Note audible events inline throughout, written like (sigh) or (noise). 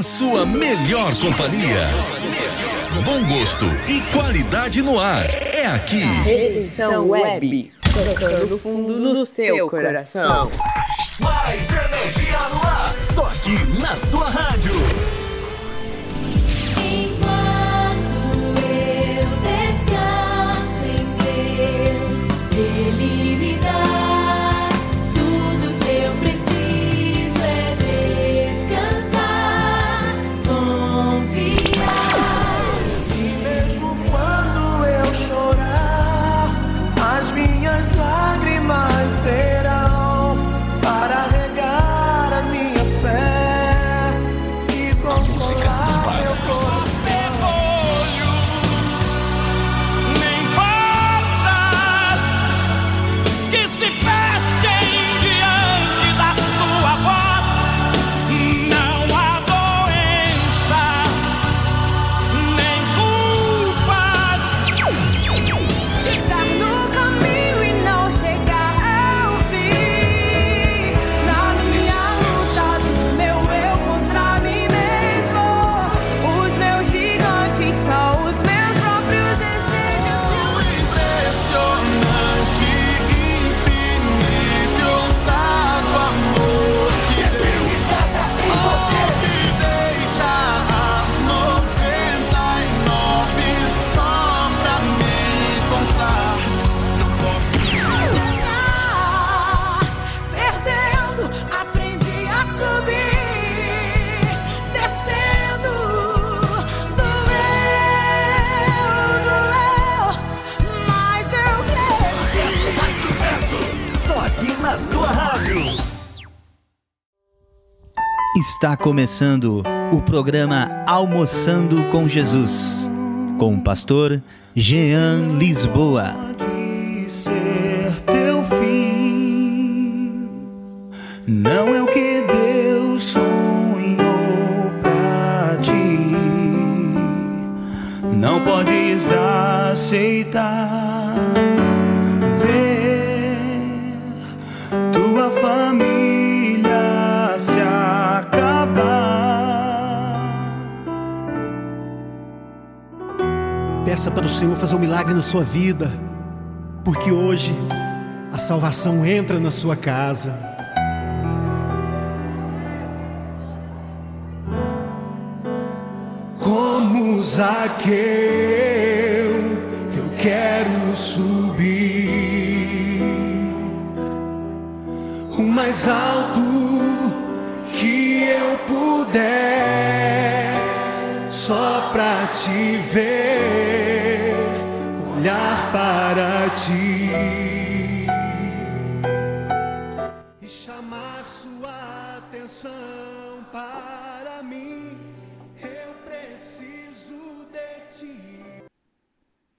a sua melhor companhia. Bom gosto e qualidade no ar. É aqui. Edição Web. Tocando fundo no seu coração. Mais energia no ar. Só aqui na sua rádio. Na sua rádio. Está começando o programa Almoçando com Jesus, com o pastor Jean Lisboa. pode ser teu fim. Não é o que Deus sonhou pra ti. Não podes aceitar Peça para o Senhor fazer um milagre na sua vida, porque hoje a salvação entra na sua casa. Como Zaqueu, eu quero subir. O mais alto que eu puder, só pra te ver, olhar para ti e chamar sua atenção para mim. Eu preciso de ti.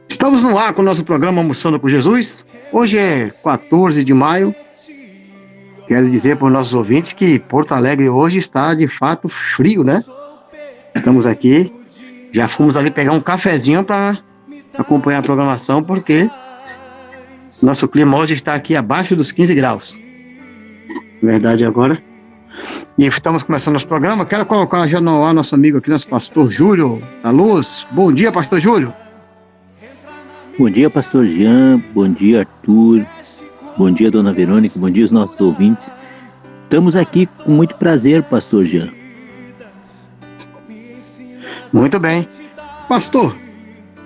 Estamos no ar com o nosso programa Almoçando com Jesus. Hoje é 14 de maio. Quero dizer para os nossos ouvintes que Porto Alegre hoje está de fato frio, né? Estamos aqui, já fomos ali pegar um cafezinho para acompanhar a programação, porque nosso clima hoje está aqui abaixo dos 15 graus. Verdade agora. E estamos começando nosso programa. Quero colocar já no ar nosso amigo aqui, nosso pastor Júlio da Luz. Bom dia, pastor Júlio. Bom dia, pastor Jean. Bom dia, Arthur. Bom dia, dona Verônica. Bom dia, os nossos ouvintes. Estamos aqui com muito prazer, pastor Jean. Muito bem. Pastor,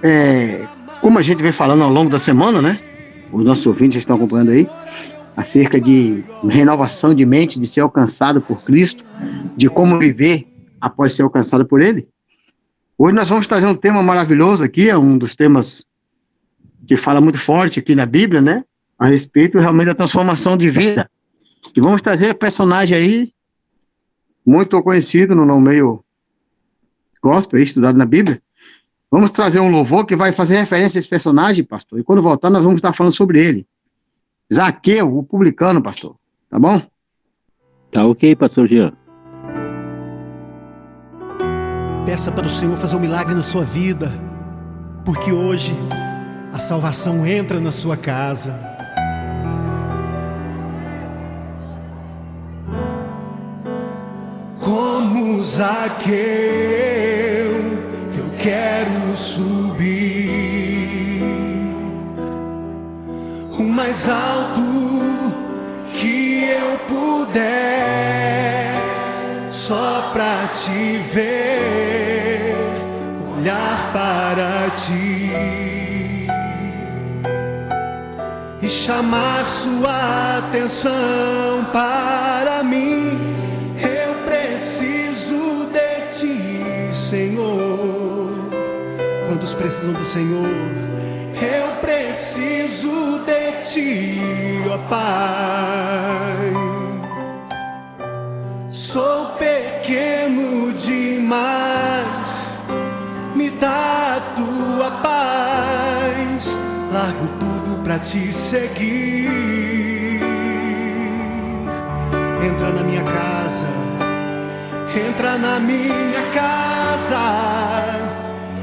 é, como a gente vem falando ao longo da semana, né? Os nossos ouvintes estão acompanhando aí, acerca de renovação de mente, de ser alcançado por Cristo, de como viver após ser alcançado por Ele. Hoje nós vamos trazer um tema maravilhoso aqui, é um dos temas que fala muito forte aqui na Bíblia, né? A respeito realmente da transformação de vida. E vamos trazer personagem aí, muito conhecido no meio gospel, estudado na Bíblia. Vamos trazer um louvor que vai fazer referência a esse personagem, pastor. E quando voltar, nós vamos estar falando sobre ele. Zaqueu, o publicano, pastor. Tá bom? Tá ok, pastor Jean. Peça para o Senhor fazer um milagre na sua vida, porque hoje a salvação entra na sua casa. Como Zaqueu, eu quero subir o mais alto que eu puder, só pra te ver, olhar para ti e chamar sua atenção para mim. Precisam do Senhor? Eu preciso de ti, ó Pai. Sou pequeno demais, me dá a tua paz. Largo tudo pra te seguir. Entra na minha casa, entra na minha casa,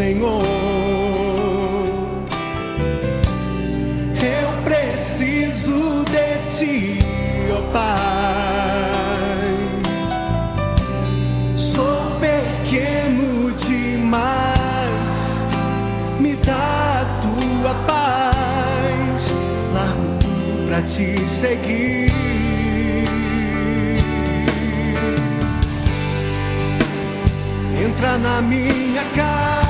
Senhor. Eu preciso de ti, ó Pai. Sou pequeno demais, me dá a tua paz. Largo tudo pra te seguir. Entra na minha casa,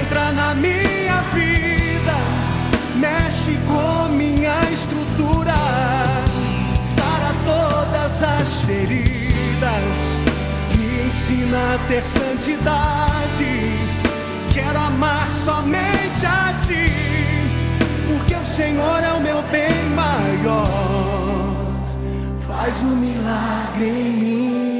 entra na minha vida, mexe com minha estrutura, sara todas as feridas, me ensina a ter santidade. Quero amar somente a ti, porque o Senhor é o meu bem maior. Faz um milagre em mim.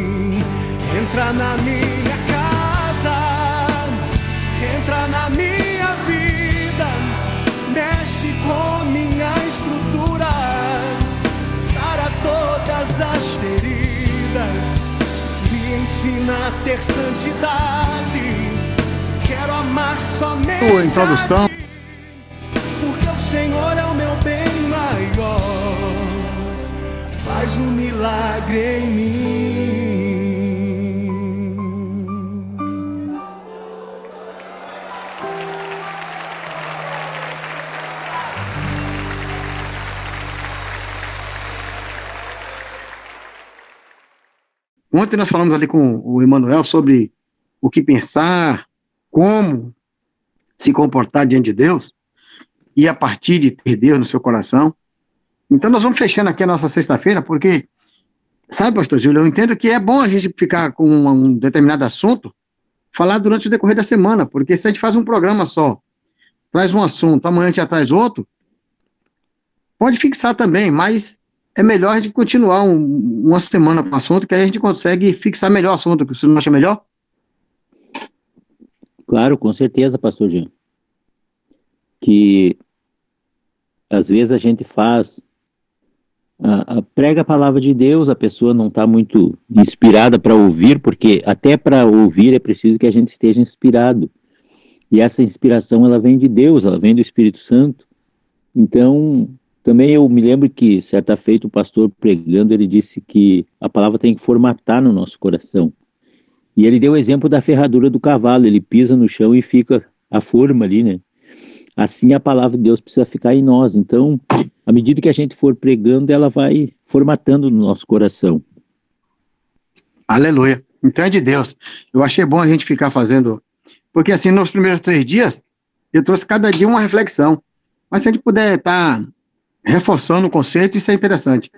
Entra na minha casa, entra na minha vida, mexe com minha estrutura, sara todas as feridas, me ensina a ter santidade. Quero amar somente Tua introdução. a ti, porque o Senhor é o meu bem maior. Faz um milagre em mim. Ontem nós falamos ali com o Emanuel sobre o que pensar, como se comportar diante de Deus, e a partir de ter Deus no seu coração. Então nós vamos fechando aqui a nossa sexta-feira, porque, sabe, pastor Júlio, eu entendo que é bom a gente ficar com um determinado assunto, falar durante o decorrer da semana, porque se a gente faz um programa só, traz um assunto, amanhã a gente já traz outro, pode fixar também, mas é melhor a gente continuar um, uma semana com o assunto, que aí a gente consegue fixar melhor o assunto, você não acha melhor? Claro, com certeza, pastor Jean. Que às vezes a gente faz, a, a, prega a palavra de Deus, a pessoa não está muito inspirada para ouvir, porque até para ouvir é preciso que a gente esteja inspirado. E essa inspiração ela vem de Deus, ela vem do Espírito Santo. Então, também eu me lembro que certa feita o pastor pregando, ele disse que a palavra tem que formatar no nosso coração. E ele deu o exemplo da ferradura do cavalo, ele pisa no chão e fica a forma ali, né? Assim a palavra de Deus precisa ficar em nós. Então, à medida que a gente for pregando, ela vai formatando no nosso coração. Aleluia. Então é de Deus. Eu achei bom a gente ficar fazendo. Porque assim, nos primeiros três dias, eu trouxe cada dia uma reflexão. Mas se a gente puder estar tá reforçando o conceito, isso é interessante.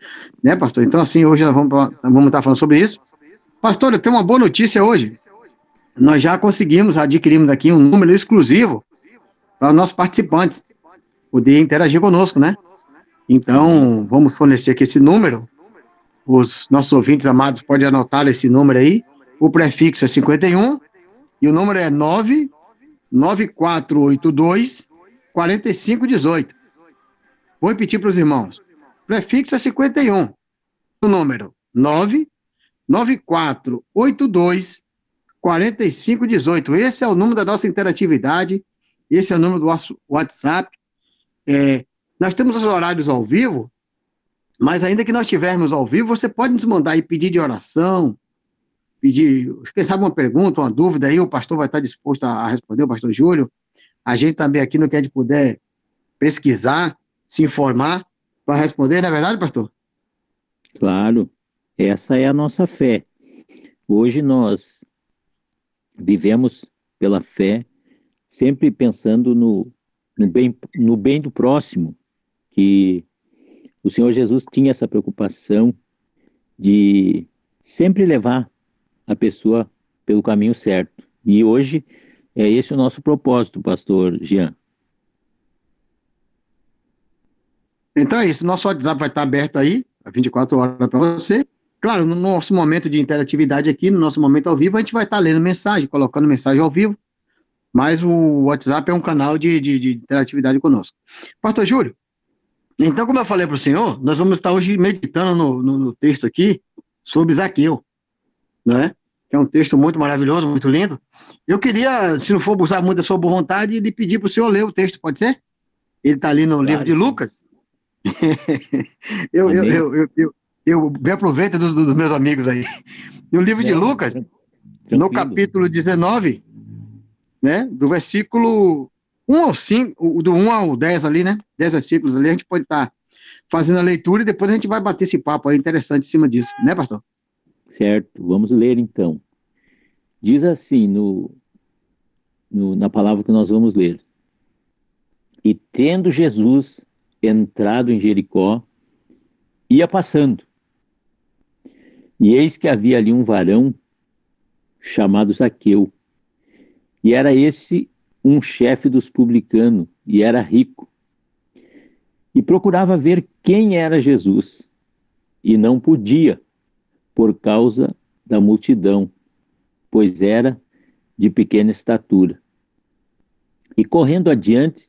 Né, pastor? Então, assim, hoje nós vamos, vamos estar falando sobre isso. Pastor, eu tenho uma boa notícia hoje. Nós já conseguimos, adquirimos aqui um número exclusivo para os nossos participantes poder interagir conosco, né? Então, vamos fornecer aqui esse número. Os nossos ouvintes amados podem anotar esse número aí. O prefixo é 51 e o número é 99482 4518. Vou repetir para os irmãos. Prefixo é 51. O número 9 9482 4518. Esse é o número da nossa interatividade, esse é o número do nosso WhatsApp. É, nós temos os horários ao vivo, mas ainda que nós estivermos ao vivo, você pode nos mandar aí pedir de oração, pedir, quem sabe uma pergunta, uma dúvida aí, o pastor vai estar disposto a responder, o pastor Júlio. A gente também aqui no que a gente puder pesquisar, se informar, para responder, não é verdade, pastor? Claro. Essa é a nossa fé. Hoje nós vivemos pela fé, sempre pensando no, no, bem, no bem do próximo, que o Senhor Jesus tinha essa preocupação de sempre levar a pessoa pelo caminho certo. E hoje é esse o nosso propósito, pastor Jean. Então é isso, nosso WhatsApp vai estar aberto aí, 24 horas para você. Claro, no nosso momento de interatividade aqui, no nosso momento ao vivo, a gente vai estar lendo mensagem, colocando mensagem ao vivo, mas o WhatsApp é um canal de, de, de interatividade conosco. Pastor Júlio, então, como eu falei para o senhor, nós vamos estar hoje meditando no, no, no texto aqui sobre Zaqueu, né? Que é um texto muito maravilhoso, muito lindo. Eu queria, se não for abusar muito da sua boa vontade, de pedir para o senhor ler o texto, pode ser? Ele está ali no claro. livro de Lucas. (laughs) eu, eu, eu, eu, eu me aproveito dos, dos, meus amigos aí. No livro de Lucas, no capítulo 19, né, do versículo 1 ao 5, do 1 ao 10 ali, né, 10 versículos ali, a gente pode estar tá fazendo a leitura e depois a gente vai bater esse papo aí interessante em cima disso, né, pastor? Certo, vamos ler então. Diz assim no, no na palavra que nós vamos ler. E tendo Jesus entrado em Jericó, ia passando e eis que havia ali um varão chamado Zaqueu. E era esse um chefe dos publicanos, e era rico. E procurava ver quem era Jesus, e não podia, por causa da multidão, pois era de pequena estatura. E correndo adiante,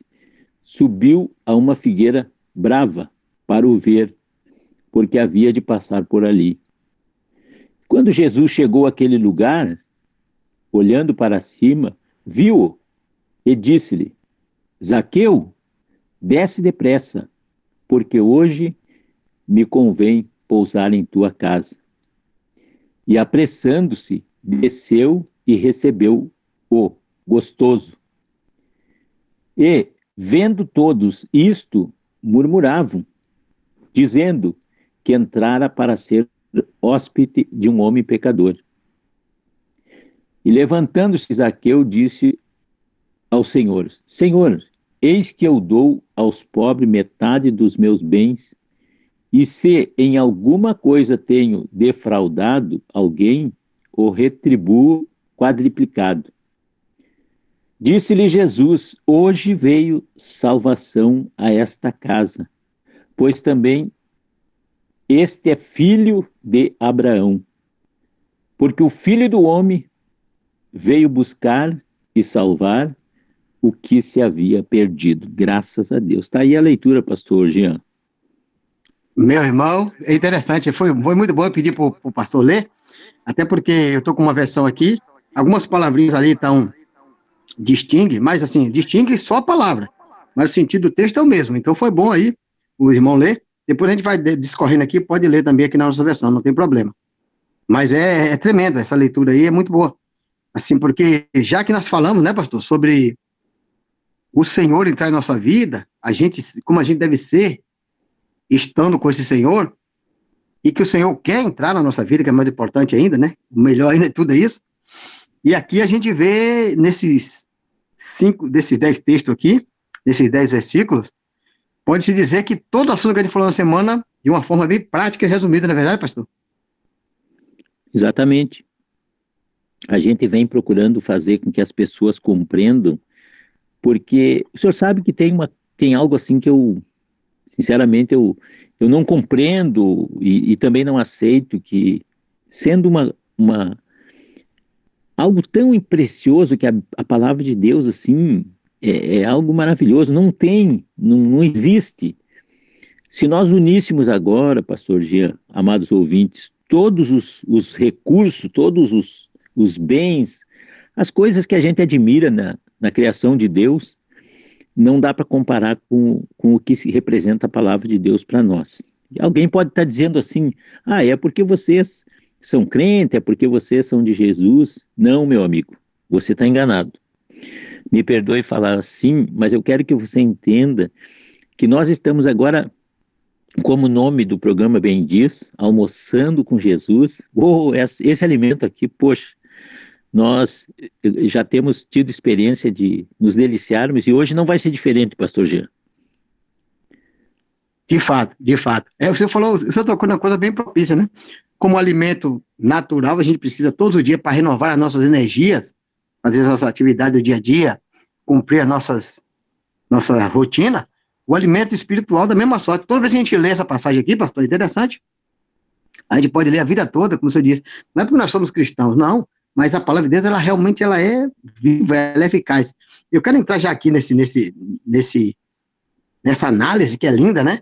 subiu a uma figueira brava para o ver, porque havia de passar por ali. Quando Jesus chegou àquele lugar, olhando para cima, viu-o e disse-lhe: Zaqueu, desce depressa, porque hoje me convém pousar em tua casa. E apressando-se, desceu e recebeu-o, gostoso. E, vendo todos isto, murmuravam, dizendo que entrara para ser hóspede de um homem pecador. E levantando-se Zaqueu, disse ao Senhor: Senhor, eis que eu dou aos pobres metade dos meus bens, e se em alguma coisa tenho defraudado alguém, o retribuo quadriplicado. Disse-lhe Jesus: Hoje veio salvação a esta casa, pois também este é filho de Abraão. Porque o filho do homem veio buscar e salvar o que se havia perdido. Graças a Deus. Está aí a leitura, pastor Jean. Meu irmão, é interessante, foi, foi muito bom eu pedir para o pastor ler, até porque eu estou com uma versão aqui, algumas palavrinhas ali estão distingue, mas assim, distingue só a palavra, mas o sentido do texto é o mesmo, então foi bom aí o irmão ler, depois a gente vai discorrendo aqui, pode ler também aqui na nossa versão, não tem problema. Mas é, é tremendo, essa leitura aí é muito boa. Assim, porque já que nós falamos, né, pastor, sobre o Senhor entrar em nossa vida, a gente, como a gente deve ser, estando com esse Senhor, e que o Senhor quer entrar na nossa vida, que é mais importante ainda, né? O melhor ainda de tudo é isso. E aqui a gente vê nesses cinco, desses dez textos aqui, nesses dez versículos, pode-se dizer que todo assunto que a gente falou na semana, de uma forma bem prática e resumida, não é verdade, pastor? Exatamente a gente vem procurando fazer com que as pessoas compreendam, porque o senhor sabe que tem, uma, tem algo assim que eu, sinceramente, eu, eu não compreendo e, e também não aceito que, sendo uma, uma algo tão precioso que a, a palavra de Deus, assim, é, é algo maravilhoso, não tem, não, não existe. Se nós uníssemos agora, pastor Jean, amados ouvintes, todos os, os recursos, todos os, os bens, as coisas que a gente admira na, na criação de Deus, não dá para comparar com, com o que se representa a palavra de Deus para nós. E alguém pode estar tá dizendo assim: ah, é porque vocês são crentes, é porque vocês são de Jesus. Não, meu amigo, você está enganado. Me perdoe falar assim, mas eu quero que você entenda que nós estamos agora, como o nome do programa bem diz, almoçando com Jesus. Oh, esse, esse alimento aqui, poxa, nós eh, já temos tido experiência de nos deliciarmos e hoje não vai ser diferente, pastor Jean. De fato, de fato. É, você falou, você tocou numa coisa bem propícia, né? Como alimento natural, a gente precisa todos os dias para renovar as nossas energias, fazer as nossas atividades do dia a dia, cumprir as nossas nossa rotina. O alimento espiritual da mesma sorte. Toda vez que a gente lê essa passagem aqui, pastor, é interessante. A gente pode ler a vida toda, como você disse. Não é porque nós somos cristãos, não mas a palavra de Deus, ela realmente ela é viva, ela é eficaz. Eu quero entrar já aqui nesse, nesse, nesse, nessa análise que é linda, né?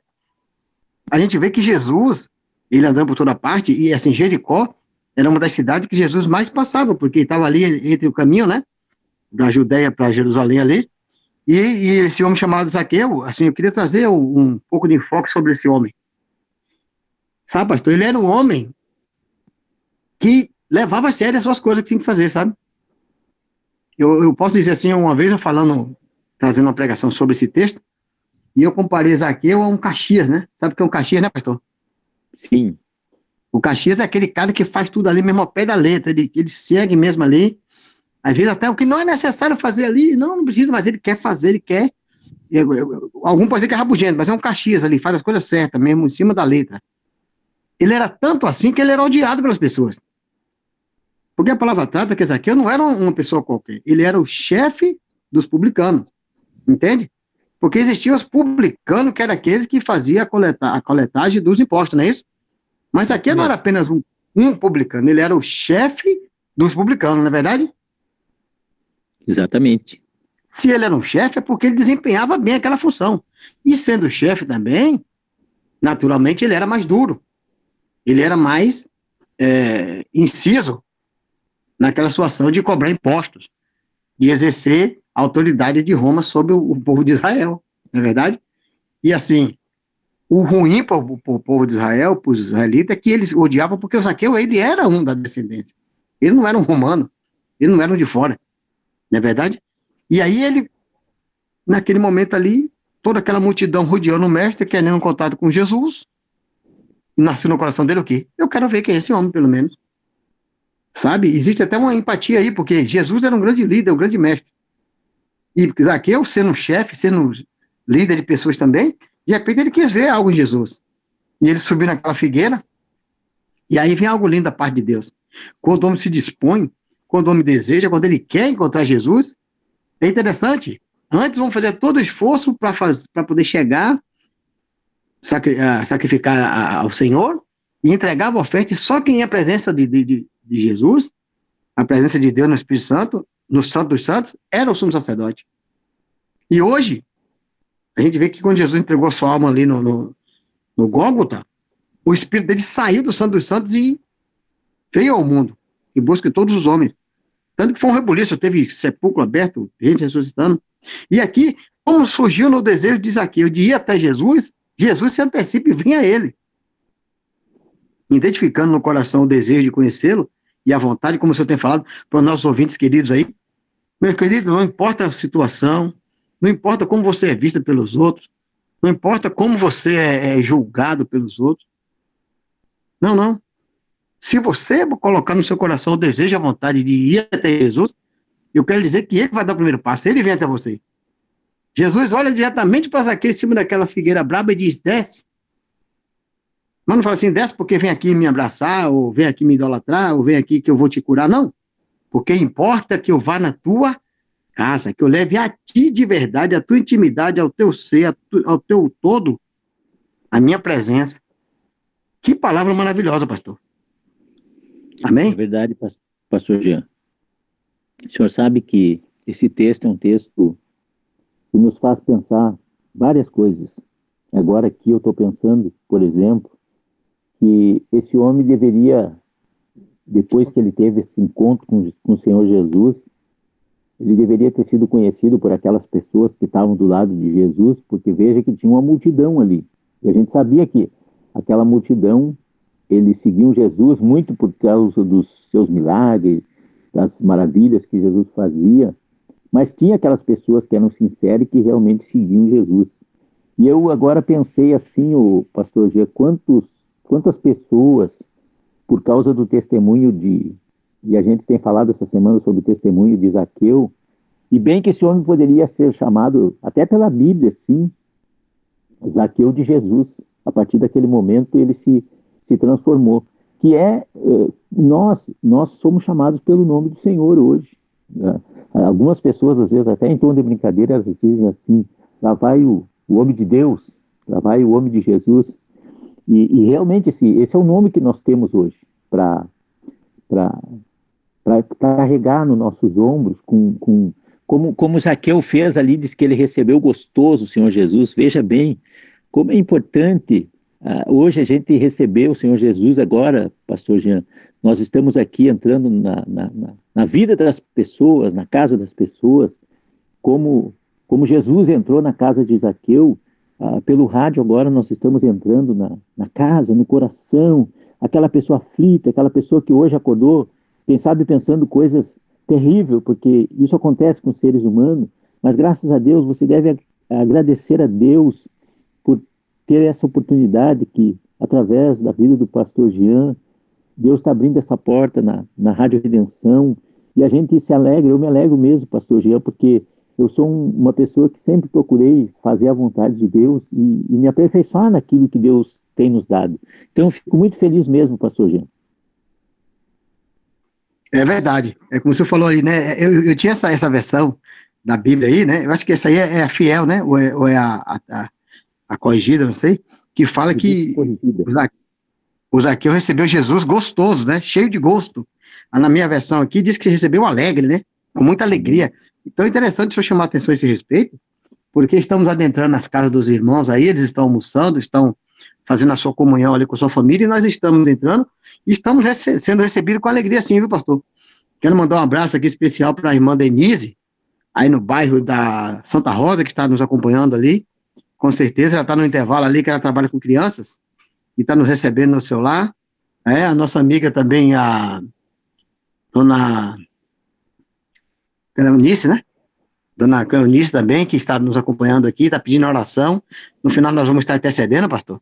A gente vê que Jesus, ele andando por toda parte, e assim, Jericó era uma das cidades que Jesus mais passava, porque estava ali entre o caminho, né? Da Judéia para Jerusalém ali. E, e, esse homem chamado Zaqueu, assim, eu queria trazer um, um pouco de enfoque sobre esse homem. Sabe, pastor, ele era um homem que levava a sério as suas coisas que tinha que fazer, sabe? Eu, eu posso dizer assim, uma vez eu falando, trazendo uma pregação sobre esse texto, e eu comparei Zaqueu a um Caxias, né? Sabe o que é um Caxias, né, pastor? Sim. O Caxias é aquele cara que faz tudo ali mesmo ao pé da letra, ele, ele segue mesmo ali, às vezes até o que não é necessário fazer ali, não, não precisa, mas ele quer fazer, ele quer. Eu, eu, algum pode dizer que é rabugento, mas é um Caxias ali, faz as coisas certas mesmo, em cima da letra. Ele era tanto assim que ele era odiado pelas pessoas. Porque a palavra trata que Zaqueu não era uma pessoa qualquer, ele era o chefe dos publicanos, entende? Porque existiam os publicanos, que eram aqueles que faziam a, coleta, a coletagem dos impostos, não é isso? Mas Zaqueu não era apenas um, um publicano, ele era o chefe dos publicanos, não é verdade? Exatamente. Se ele era um chefe, é porque ele desempenhava bem aquela função. E sendo chefe também, naturalmente ele era mais duro. Ele era mais é, inciso naquela situação de cobrar impostos, de exercer a autoridade de Roma sobre o, o povo de Israel, não é verdade? E assim, o ruim para o povo de Israel, para os israelitas, é que eles odiavam porque o Zaqueu, ele era um da descendência. Ele não era um romano, ele não era um de fora, não é verdade? E aí ele, naquele momento ali, toda aquela multidão rodeando o mestre, querendo um contato com Jesus, nasceu no coração dele o quê? Eu quero ver quem é esse homem, pelo menos. Sabe? Existe até uma empatia aí, porque Jesus era um grande líder, um grande mestre. E Zaqueu, sendo chefe, sendo líder de pessoas também, de repente ele quis ver algo em Jesus. E ele subiu naquela figueira, e aí vem algo lindo da parte de Deus. Quando o homem se dispõe, quando o homem deseja, quando ele quer encontrar Jesus, é interessante. Antes vamos fazer todo o esforço para poder chegar, sacri, sacrificar ao Senhor e entregar a oferta, e só quem é a presença de, de, de Jesus, a presença de Deus no Espírito Santo, no Santo dos Santos, era o sumo sacerdote. E hoje, a gente vê que quando Jesus entregou sua alma ali no, no, no Gólgota, o Espírito dele saiu do Santo dos Santos e veio ao mundo, e busca todos os homens. Tanto que foi um rebuliço, teve sepulcro aberto, gente ressuscitando. E aqui, como surgiu no desejo de Zaqueu de ir até Jesus, Jesus se antecipa e vem a ele. Identificando no coração o desejo de conhecê-lo e a vontade, como o senhor tem falado para os nossos ouvintes queridos aí. Meu querido, não importa a situação, não importa como você é vista pelos outros, não importa como você é, é julgado pelos outros. Não, não. Se você colocar no seu coração o desejo, a vontade de ir até Jesus, eu quero dizer que ele vai dar o primeiro passo, ele vem até você. Jesus olha diretamente para Zaqueu em cima daquela figueira braba e diz: desce. Mas não fala assim, desce porque vem aqui me abraçar, ou vem aqui me idolatrar, ou vem aqui que eu vou te curar, não. Porque importa que eu vá na tua casa, que eu leve a ti de verdade, a tua intimidade, ao teu ser, ao teu todo, a minha presença. Que palavra maravilhosa, pastor. Amém? É verdade, pastor Jean. O senhor sabe que esse texto é um texto que nos faz pensar várias coisas. Agora aqui eu estou pensando, por exemplo, que esse homem deveria, depois que ele teve esse encontro com, com o Senhor Jesus, ele deveria ter sido conhecido por aquelas pessoas que estavam do lado de Jesus, porque veja que tinha uma multidão ali. E a gente sabia que aquela multidão, eles seguiam Jesus muito por causa dos seus milagres, das maravilhas que Jesus fazia, mas tinha aquelas pessoas que eram sinceras e que realmente seguiam Jesus. E eu agora pensei assim, o pastor G, quantos, quantas pessoas, por causa do testemunho de, e a gente tem falado essa semana sobre o testemunho de Zaqueu, e bem que esse homem poderia ser chamado, até pela Bíblia, sim, Zaqueu de Jesus. A partir daquele momento ele se, se transformou. Que é, eh, nós, nós somos chamados pelo nome do Senhor hoje. Né? Algumas pessoas, às vezes, até em tom de brincadeira, elas dizem assim: lá vai o, o homem de Deus, lá vai o homem de Jesus. E, e realmente esse, esse é o nome que nós temos hoje para para carregar nos nossos ombros, com, com, como, como Zaqueu fez ali, diz que ele recebeu gostoso o Senhor Jesus. Veja bem como é importante uh, hoje a gente receber o Senhor Jesus agora, pastor Jean. Nós estamos aqui entrando na, na, na vida das pessoas, na casa das pessoas, como, como Jesus entrou na casa de Zaqueu, uh, pelo rádio agora nós estamos entrando na, na casa, no coração, aquela pessoa aflita, aquela pessoa que hoje acordou quem sabe pensando coisas terríveis, porque isso acontece com seres humanos, mas graças a Deus você deve agradecer a Deus por ter essa oportunidade que, através da vida do pastor Jean, Deus está abrindo essa porta na, na Rádio Redenção e a gente se alegra, eu me alegro mesmo, pastor Jean, porque eu sou um, uma pessoa que sempre procurei fazer a vontade de Deus e, e me aperfeiçoar naquilo que Deus tem nos dado. Então, eu fico muito feliz mesmo, pastor Jean. É verdade. É como você falou aí, né? Eu, eu tinha essa, essa versão da Bíblia aí, né? Eu acho que essa aí é, é a fiel, né? Ou é, ou é a, a, a, corrigida, não sei, que fala que o Zaqueu recebeu Jesus gostoso, né? Cheio de gosto. Ah, na minha versão aqui diz que recebeu alegre, né? Com muita alegria. Então é interessante eu chamar a atenção a esse respeito, porque estamos adentrando nas casas dos irmãos aí, eles estão almoçando, estão fazendo a sua comunhão ali com a sua família, e nós estamos entrando e estamos rece sendo recebidos com alegria sim, viu, pastor? Quero mandar um abraço aqui especial para a irmã Denise, aí no bairro da Santa Rosa, que está nos acompanhando ali. Com certeza, ela está no intervalo ali, que ela trabalha com crianças, e está nos recebendo no seu lar. É, a nossa amiga também, a dona Eunice, né? Dona Cleonice também, que está nos acompanhando aqui, está pedindo oração. No final nós vamos estar intercedendo, pastor.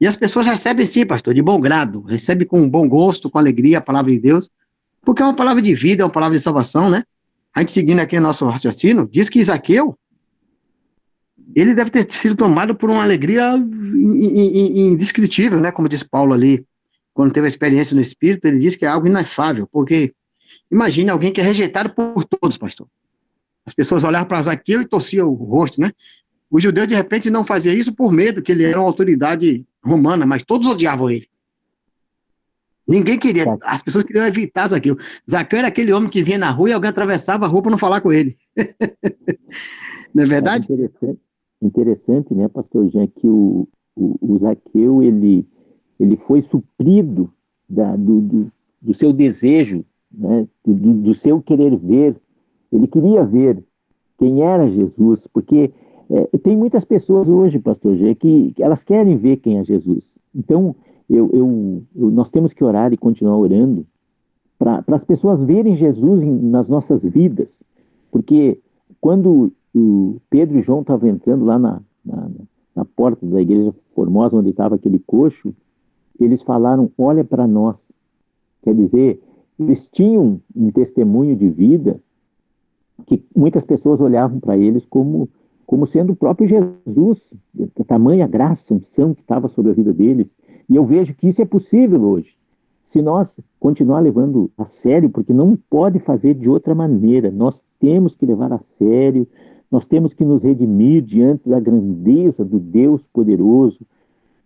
E as pessoas recebem sim, pastor, de bom grado, recebem com bom gosto, com alegria a palavra de Deus, porque é uma palavra de vida, é uma palavra de salvação, né? A gente seguindo aqui o nosso raciocínio, diz que Isaqueu, ele deve ter sido tomado por uma alegria indescritível, né? Como diz Paulo ali, quando teve a experiência no Espírito, ele diz que é algo inefável, porque imagine alguém que é rejeitado por todos, pastor. As pessoas olhavam para Zaqueu e torciam o rosto, né? O judeu, de repente, não fazia isso por medo, que ele era uma autoridade romana, mas todos odiavam ele. Ninguém queria, as pessoas queriam evitar Zaqueu. Zaqueu era aquele homem que vinha na rua e alguém atravessava a rua para não falar com ele. (laughs) não é verdade? É interessante, interessante, né, pastor Jean, que o, o, o Zaqueu, ele, ele foi suprido da, do, do, do, seu desejo, né, do, do seu querer ver ele queria ver quem era Jesus, porque é, tem muitas pessoas hoje, pastor G, que, elas querem ver quem é Jesus. Então, eu, eu, eu nós temos que orar e continuar orando para as pessoas verem Jesus em, nas nossas vidas, porque quando o Pedro e João estavam entrando lá na, na, na porta da igreja formosa, onde estava aquele coxo, eles falaram: Olha para nós. Quer dizer, eles tinham um testemunho de vida que muitas pessoas olhavam para eles como, como sendo o próprio Jesus, a tamanha graça, unção que estava sobre a vida deles. E eu vejo que isso é possível hoje. Se nós continuar levando a sério, porque não pode fazer de outra maneira, nós temos que levar a sério, nós temos que nos redimir diante da grandeza do Deus poderoso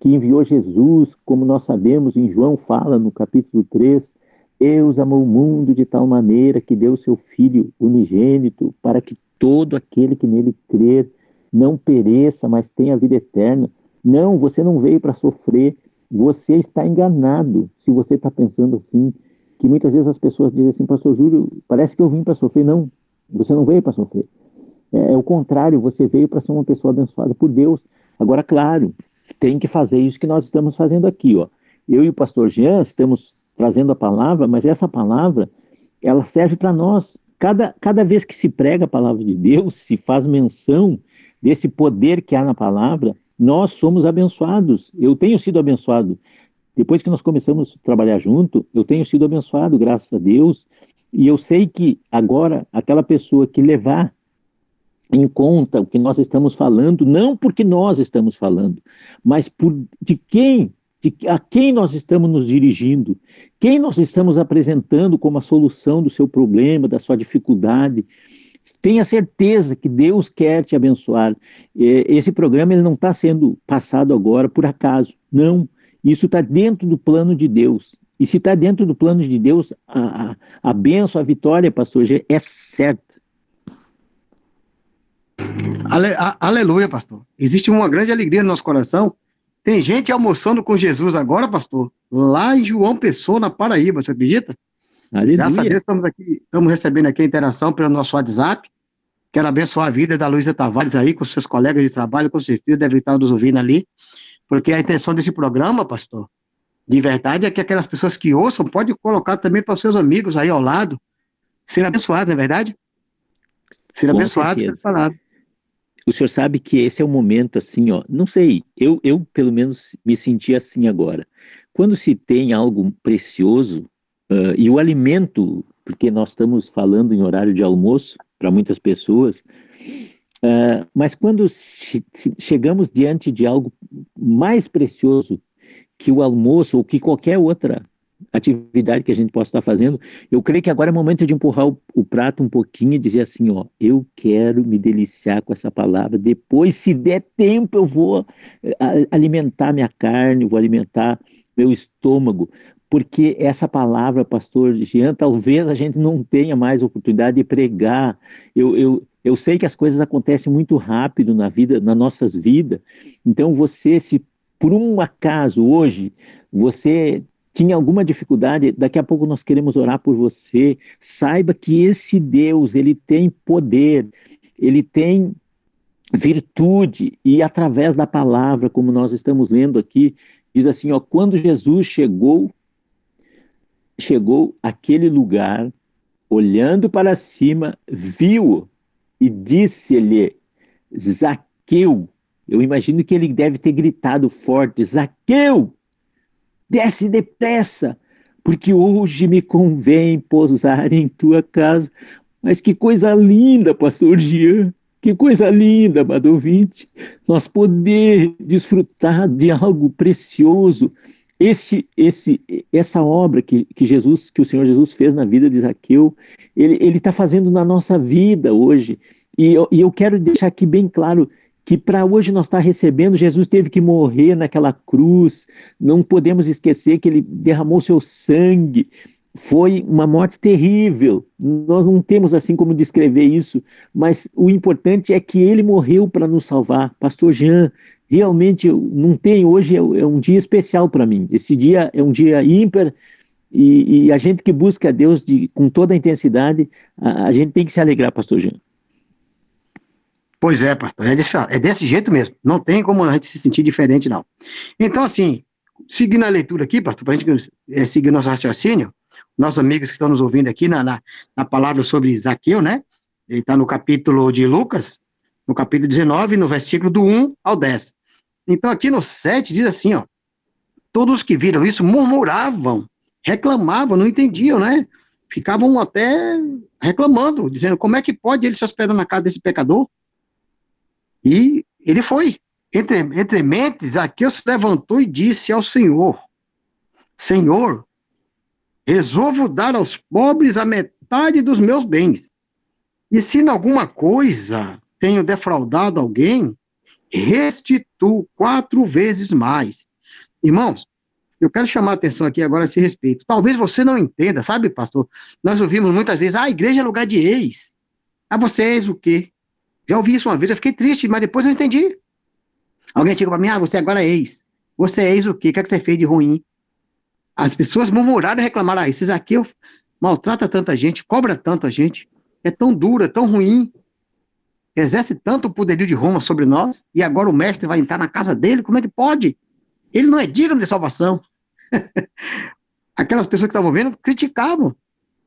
que enviou Jesus, como nós sabemos, em João fala no capítulo 3, Deus amou o mundo de tal maneira que deu seu Filho unigênito para que todo aquele que nele crer não pereça, mas tenha vida eterna. Não, você não veio para sofrer, você está enganado se você está pensando assim. Que muitas vezes as pessoas dizem assim, Pastor Júlio, parece que eu vim para sofrer. Não, você não veio para sofrer. É, é o contrário, você veio para ser uma pessoa abençoada por Deus. Agora, claro, tem que fazer isso que nós estamos fazendo aqui. Ó. Eu e o pastor Jean estamos trazendo a palavra, mas essa palavra, ela serve para nós. Cada, cada vez que se prega a palavra de Deus, se faz menção desse poder que há na palavra, nós somos abençoados. Eu tenho sido abençoado. Depois que nós começamos a trabalhar junto, eu tenho sido abençoado, graças a Deus. E eu sei que agora, aquela pessoa que levar em conta o que nós estamos falando, não porque nós estamos falando, mas por de quem de a quem nós estamos nos dirigindo, quem nós estamos apresentando como a solução do seu problema, da sua dificuldade. Tenha certeza que Deus quer te abençoar. Esse programa ele não está sendo passado agora por acaso. Não. Isso está dentro do plano de Deus. E se está dentro do plano de Deus, a, a, a benção, a vitória, pastor é certa. Ale, aleluia, pastor. Existe uma grande alegria no nosso coração tem gente almoçando com Jesus agora, pastor, lá em João Pessoa, na Paraíba, você acredita? Aleluia. Graças a Deus estamos aqui, estamos recebendo aqui a interação pelo nosso WhatsApp. Quero abençoar a vida da Luísa Tavares aí, com seus colegas de trabalho, com certeza deve estar nos ouvindo ali, porque a intenção desse programa, pastor, de verdade, é que aquelas pessoas que ouçam podem colocar também para os seus amigos aí ao lado, ser abençoados, não é verdade? Ser abençoados pela palavra o senhor sabe que esse é o momento assim, ó, não sei, eu, eu pelo menos me senti assim agora. Quando se tem algo precioso, uh, e o alimento, porque nós estamos falando em horário de almoço para muitas pessoas, uh, mas quando chegamos diante de algo mais precioso que o almoço ou que qualquer outra atividade que a gente possa estar fazendo, eu creio que agora é momento de empurrar o, o, prato um pouquinho e dizer assim, ó, eu quero me deliciar com essa palavra, depois, se der tempo, eu vou eh, alimentar minha carne, vou alimentar meu estômago, porque essa palavra, pastor Jean, talvez a gente não tenha mais oportunidade de pregar, eu, eu, eu sei que as coisas acontecem muito rápido na vida, nas nossas vidas, então você, se por um acaso hoje você tinha alguma dificuldade, daqui a pouco nós queremos orar por você. Saiba que esse Deus, ele tem poder, ele tem virtude e através da palavra, como nós estamos lendo aqui, diz assim, ó, quando Jesus chegou chegou aquele lugar, olhando para cima, viu e disse-lhe: Zaqueu, eu imagino que ele deve ter gritado forte: Zaqueu, desce depressa, porque hoje me convém pousar em tua casa. Mas que coisa linda, pastor Jean, que coisa linda, amado ouvinte, nós poder desfrutar de algo precioso. Esse, esse, essa obra que, que Jesus, que o Senhor Jesus fez na vida de Zaqueu, ele está fazendo na nossa vida hoje. E eu, e eu quero deixar aqui bem claro que para hoje nós estar tá recebendo, Jesus teve que morrer naquela cruz, não podemos esquecer que ele derramou seu sangue, foi uma morte terrível. Nós não temos assim como descrever isso, mas o importante é que ele morreu para nos salvar. Pastor Jean, realmente não tem hoje é, é um dia especial para mim. Esse dia é um dia ímpar e, e, a gente que busca Deus de, com toda a intensidade, a, a gente tem que se alegrar, Pastor Jean. Pois é, pastor, é desse, é desse jeito mesmo. Não tem como a gente se sentir diferente, não. Então, assim, seguindo a leitura aqui, pastor, para a gente é, seguir nosso raciocínio, nossos amigos que estão nos ouvindo aqui na, na, na palavra sobre Zaqueu, né? Ele está no capítulo de Lucas, no capítulo 19, no versículo do 1 ao 10. Então, aqui no 7 diz assim, ó. Todos que viram isso murmuravam, reclamavam, não entendiam, né? Ficavam até reclamando, dizendo como é que pode ele se hospedar na casa desse pecador? E ele foi. Entre, entre mentes, Zaqueu se levantou e disse ao Senhor: Senhor, resolvo dar aos pobres a metade dos meus bens. E se em alguma coisa tenho defraudado alguém, restituo quatro vezes mais. Irmãos, eu quero chamar a atenção aqui agora a esse respeito. Talvez você não entenda, sabe, pastor? Nós ouvimos muitas vezes, ah, a igreja é lugar de ex. Ah, você é ex o quê? Já ouvi isso uma vez, eu fiquei triste, mas depois eu entendi. Alguém chegou para mim, ah, você agora é ex. Você é ex o quê? O que, é que você fez de ruim? As pessoas murmuraram e reclamaram, ah, esses aqui maltrata tanta gente, cobra tanto a gente, é tão dura, tão ruim, exerce tanto o poderio de Roma sobre nós, e agora o mestre vai entrar na casa dele, como é que pode? Ele não é digno de salvação. (laughs) Aquelas pessoas que estavam vendo criticavam.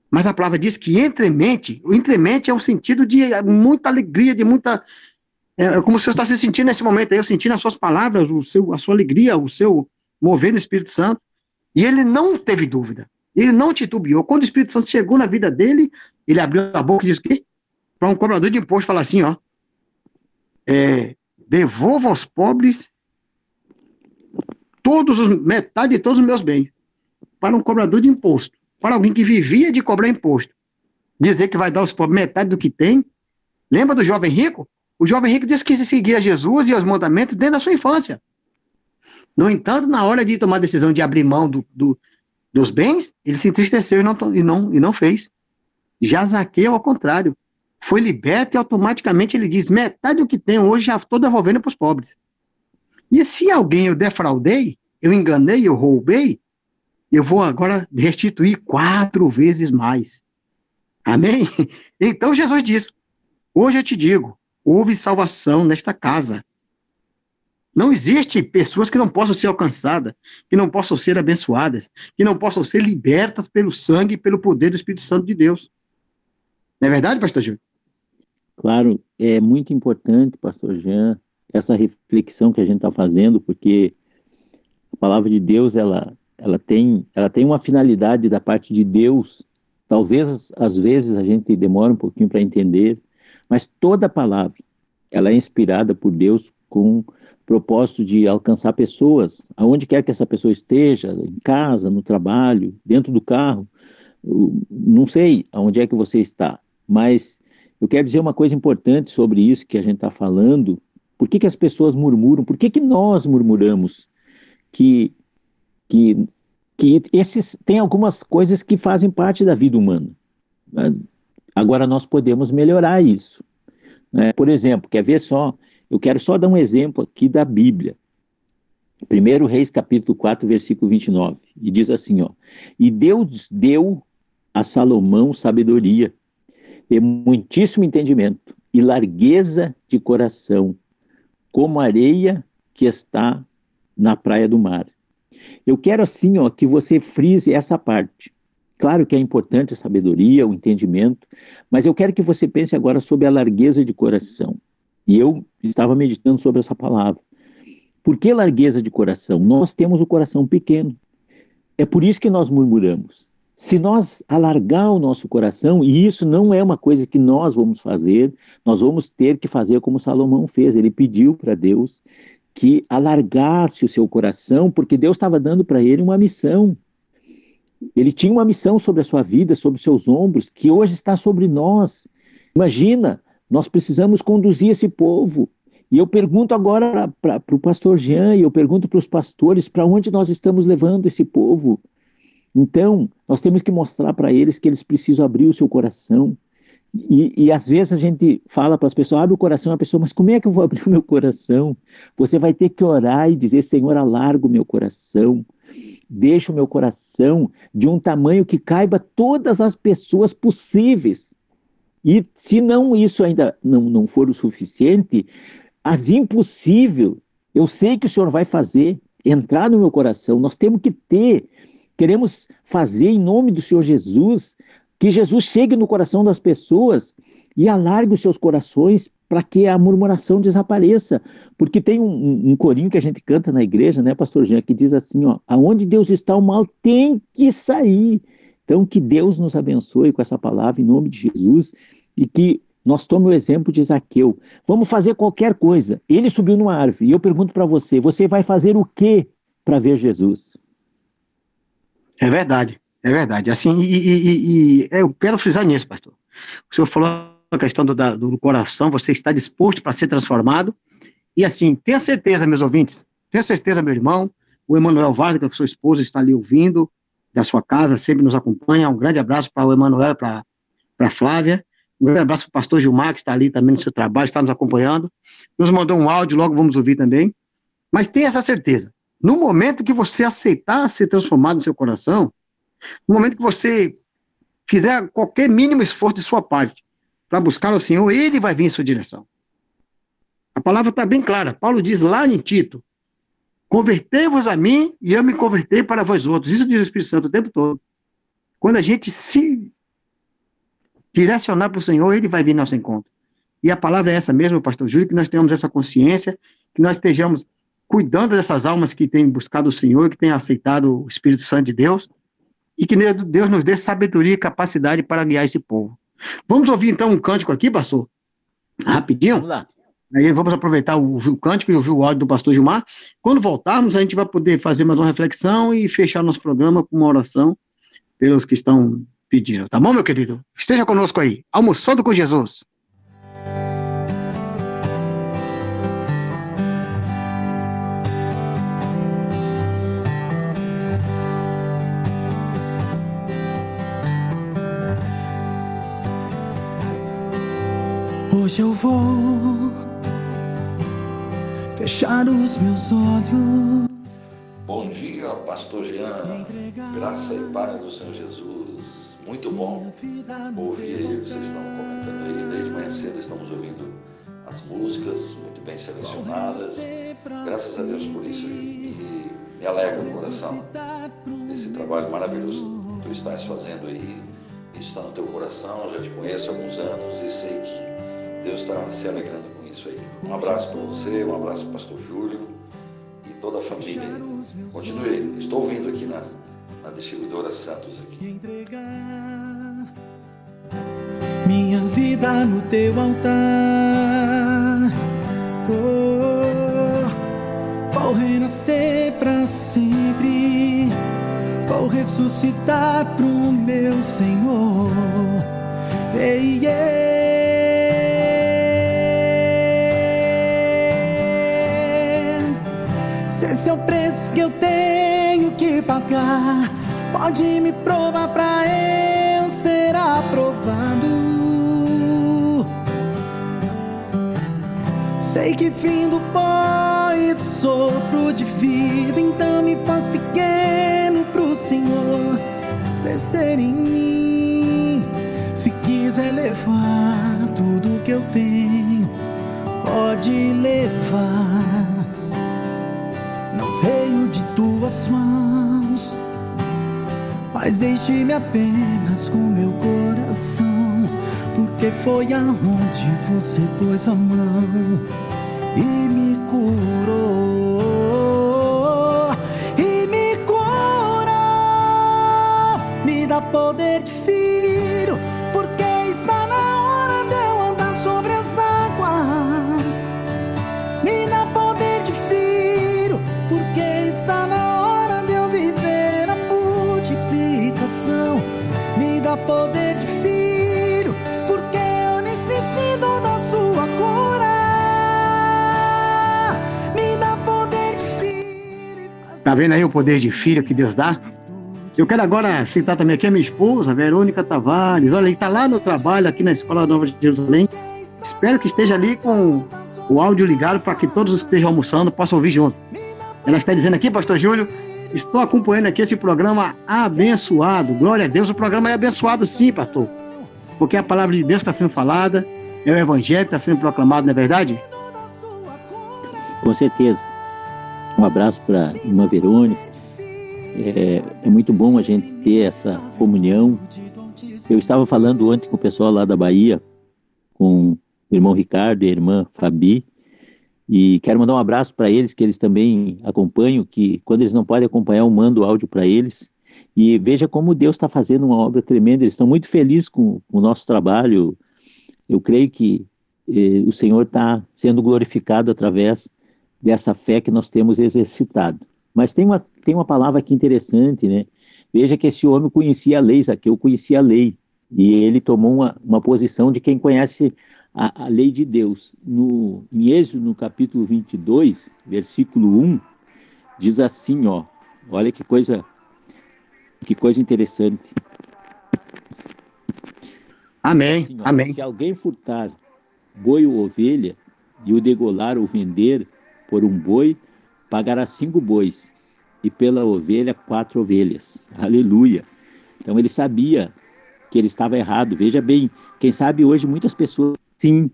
Mas a palavra diz que entremente, o entremente é um sentido de muita alegria, de muita. É, é como você está se sentindo nesse momento aí, eu sentindo as suas palavras, o seu, a sua alegria, o seu mover no Espírito Santo. E ele não teve dúvida. Ele não titubeou. Quando o Espírito Santo chegou na vida dele, ele abriu a boca e disse que para um cobrador de imposto falar assim, ó, é, devolva aos pobres todos os, metade de todos os meus bens. Para um cobrador de imposto para alguém que vivia de cobrar imposto, dizer que vai dar aos pobres metade do que tem. Lembra do jovem rico? O jovem rico disse que se seguia Jesus e os mandamentos dentro da sua infância. No entanto, na hora de tomar a decisão de abrir mão do, do, dos bens, ele se entristeceu e não, e, não, e não fez. Já Zaqueu, ao contrário, foi liberto e automaticamente ele diz: metade do que tenho hoje já estou devolvendo para os pobres. E se alguém eu defraudei, eu enganei, eu roubei, eu vou agora restituir quatro vezes mais. Amém? (laughs) Então Jesus diz: Hoje eu te digo, houve salvação nesta casa. Não existe pessoas que não possam ser alcançadas, que não possam ser abençoadas, que não possam ser libertas pelo sangue e pelo poder do Espírito Santo de Deus. Não é verdade, pastor Júlio? Claro, é muito importante, pastor Jean, essa reflexão que a gente está fazendo, porque a palavra de Deus, ela, ela tem, ela tem uma finalidade da parte de Deus. Talvez às vezes a gente demore um pouquinho para entender, mas toda palavra ela é inspirada por Deus com propósito de alcançar pessoas, aonde quer que essa pessoa esteja, em casa, no trabalho, dentro do carro. Não sei aonde é que você está, mas eu quero dizer uma coisa importante sobre isso que a gente está falando. Por que, que as pessoas murmuram? Por que, que nós murmuramos? Que que, que esses tem algumas coisas que fazem parte da vida humana. Né? Agora nós podemos melhorar isso. Né? Por exemplo, quer ver só? Eu quero só dar um exemplo aqui da Bíblia. 1 Reis capítulo 4, versículo 29, e diz assim, ó, e Deus deu a Salomão sabedoria, e muitíssimo entendimento, e largueza de coração, como areia que está na praia do mar. Eu quero assim, ó, que você frise essa parte. Claro que é importante a sabedoria, o entendimento, mas eu quero que você pense agora sobre a largueza de coração. E eu estava meditando sobre essa palavra. Por que largueza de coração? Nós temos o coração pequeno. É por isso que nós murmuramos. Se nós alargar o nosso coração, e isso não é uma coisa que nós vamos fazer, nós vamos ter que fazer como Salomão fez. Ele pediu para Deus que alargasse o seu coração, porque Deus estava dando para ele uma missão. Ele tinha uma missão sobre a sua vida, sobre os seus ombros, que hoje está sobre nós. Imagina, nós precisamos conduzir esse povo. E eu pergunto agora para o pastor Jean, e eu pergunto para os pastores, para onde nós estamos levando esse povo? Então, nós temos que mostrar para eles que eles precisam abrir o seu coração. E, e às vezes a gente fala para as pessoas, abre o coração, a pessoa, mas como é que eu vou (laughs) abrir o meu coração? Você vai ter que orar e dizer, Senhor, alarga o meu coração. Deixa o meu coração de um tamanho que caiba todas as pessoas possíveis. E se não isso ainda não, não for o suficiente, as impossível, eu sei que o Senhor vai fazer entrar no meu coração. Nós temos que ter, queremos fazer em nome do Senhor Jesus, que Jesus chegue no coração das pessoas e alargue os seus corações para que a murmuração desapareça. Porque tem um, um, um, corinho que a gente canta na igreja, né, pastor Jean, que diz assim, ó, aonde Deus está, o mal tem que sair. Então, que Deus nos abençoe com essa palavra em nome de Jesus e que nós tomemos o exemplo de Zaqueu. Vamos fazer qualquer coisa. Ele subiu numa árvore e eu pergunto para você, você vai fazer o que para ver Jesus? É verdade, é verdade. Assim, e, e, e, eu quero frisar nisso, pastor. O senhor falou a questão do, do coração, você está disposto para ser transformado. E assim, tenha certeza, meus ouvintes, tenha certeza, meu irmão, o Emanuel Vargas, que é sua esposa, está ali ouvindo, da sua casa, sempre nos acompanha. Um grande abraço para o Emanuel, para a Flávia. Um grande abraço para o pastor Gilmar, que está ali também no seu trabalho, está nos acompanhando. Nos mandou um áudio, logo vamos ouvir também. Mas tenha essa certeza. No momento que você aceitar ser transformado no seu coração, no momento que você fizer qualquer mínimo esforço de sua parte para buscar o Senhor, ele vai vir em sua direção. A palavra está bem clara. Paulo diz lá em Tito: Convertei-vos a mim e eu me convertei para vós outros. Isso diz o Espírito Santo o tempo todo. Quando a gente se direcionar para o Senhor, ele vai vir ao nosso encontro. E a palavra é essa mesmo, pastor Júlio, que nós tenhamos essa consciência, que nós estejamos cuidando dessas almas que têm buscado o Senhor, que têm aceitado o Espírito Santo de Deus, e que Deus nos dê sabedoria e capacidade para guiar esse povo. Vamos ouvir então um cântico aqui, pastor? Rapidinho? Vamos lá. Aí vamos aproveitar o, o cântico e ouvir o áudio do pastor Gilmar. Quando voltarmos, a gente vai poder fazer mais uma reflexão e fechar nosso programa com uma oração pelos que estão pedindo. Tá bom, meu querido? Esteja conosco aí. Almoçando com Jesus. Hoje eu vou fechar os meus olhos. Bom dia, Pastor Jean. Graça e paz do Senhor Jesus. Muito bom ouvir aí o que vocês estão comentando aí. Desde manhã cedo estamos ouvindo as músicas muito bem selecionadas. Graças a Deus por isso. E me alegra o coração desse trabalho maravilhoso que tu estás fazendo aí. Isso está no teu coração, já te conheço há alguns anos e sei que Deus está se alegrando com isso aí. Um abraço para você, um abraço para o pastor Júlio e toda a família. Continue, estou ouvindo aqui na, na distribuidora Santos aqui. Minha vida no teu altar. Oh, vou renascer para sempre. Vou ressuscitar pro meu Senhor. Ei, ei. Que eu tenho que pagar, pode me provar pra eu ser aprovado. Sei que fim do e do sopro de vida, então me faz pequeno pro Senhor crescer em mim. Se quiser levar tudo que eu tenho, pode levar tuas mãos. Mas deixe-me apenas com meu coração, porque foi aonde você pôs a mão e me curou. E me curou, me dá poder de filho, vendo aí o poder de filho que Deus dá? Eu quero agora citar também aqui a minha esposa, Verônica Tavares. Olha, ele está lá no trabalho, aqui na Escola Nova de Jerusalém. Espero que esteja ali com o áudio ligado para que todos os que estejam almoçando possam ouvir junto. Ela está dizendo aqui, Pastor Júlio, estou acompanhando aqui esse programa abençoado. Glória a Deus, o programa é abençoado sim, pastor. Porque a palavra de Deus está sendo falada, é o evangelho que está sendo proclamado, não é verdade? Com certeza. Um abraço para irmã Verônica. É, é muito bom a gente ter essa comunhão. Eu estava falando ontem com o pessoal lá da Bahia, com o irmão Ricardo e a irmã Fabi, e quero mandar um abraço para eles, que eles também acompanham, que quando eles não podem acompanhar, eu mando o áudio para eles. E veja como Deus está fazendo uma obra tremenda, eles estão muito felizes com, com o nosso trabalho. Eu creio que eh, o Senhor está sendo glorificado através dessa fé que nós temos exercitado. Mas tem uma, tem uma palavra aqui interessante, né? Veja que esse homem conhecia a lei, Zaqueu conhecia a lei, e ele tomou uma, uma posição de quem conhece a, a lei de Deus. No, em Êxodo, no capítulo 22, versículo 1, diz assim, ó, olha que coisa, que coisa interessante. Amém, Assim, ó, amém. Se alguém furtar boi ou ovelha e o degolar ou vender por um boi, pagará cinco bois e pela ovelha quatro ovelhas. (laughs) Aleluia. Então ele sabia que ele estava errado. Veja bem, quem sabe hoje muitas pessoas, sim,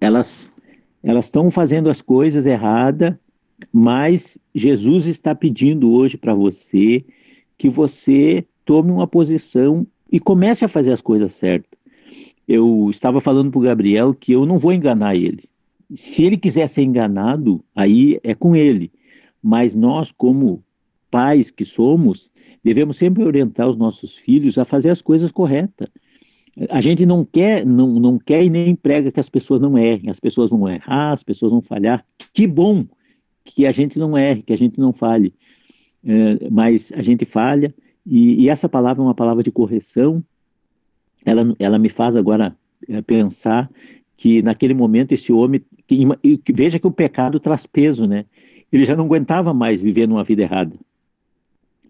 elas elas estão fazendo as coisas erradas, mas Jesus está pedindo hoje para você que você tome uma posição e comece a fazer as coisas certas. Eu estava falando para o Gabriel que eu não vou enganar ele. Se ele quiser ser enganado, aí é com ele. Mas nós, como pais que somos, devemos sempre orientar os nossos filhos a fazer as coisas corretas. A gente não quer, não, não quer e nem prega que as pessoas não errem, as pessoas vão errar, as pessoas vão falhar. Que bom que a gente não erre, que a gente não falhe. É, mas a gente falha, e, e, essa palavra é uma palavra de correção. Ela, ela me faz agora é, pensar que naquele momento esse homem, que, que, veja que o pecado traz peso, né? Ele já não aguentava mais viver numa vida errada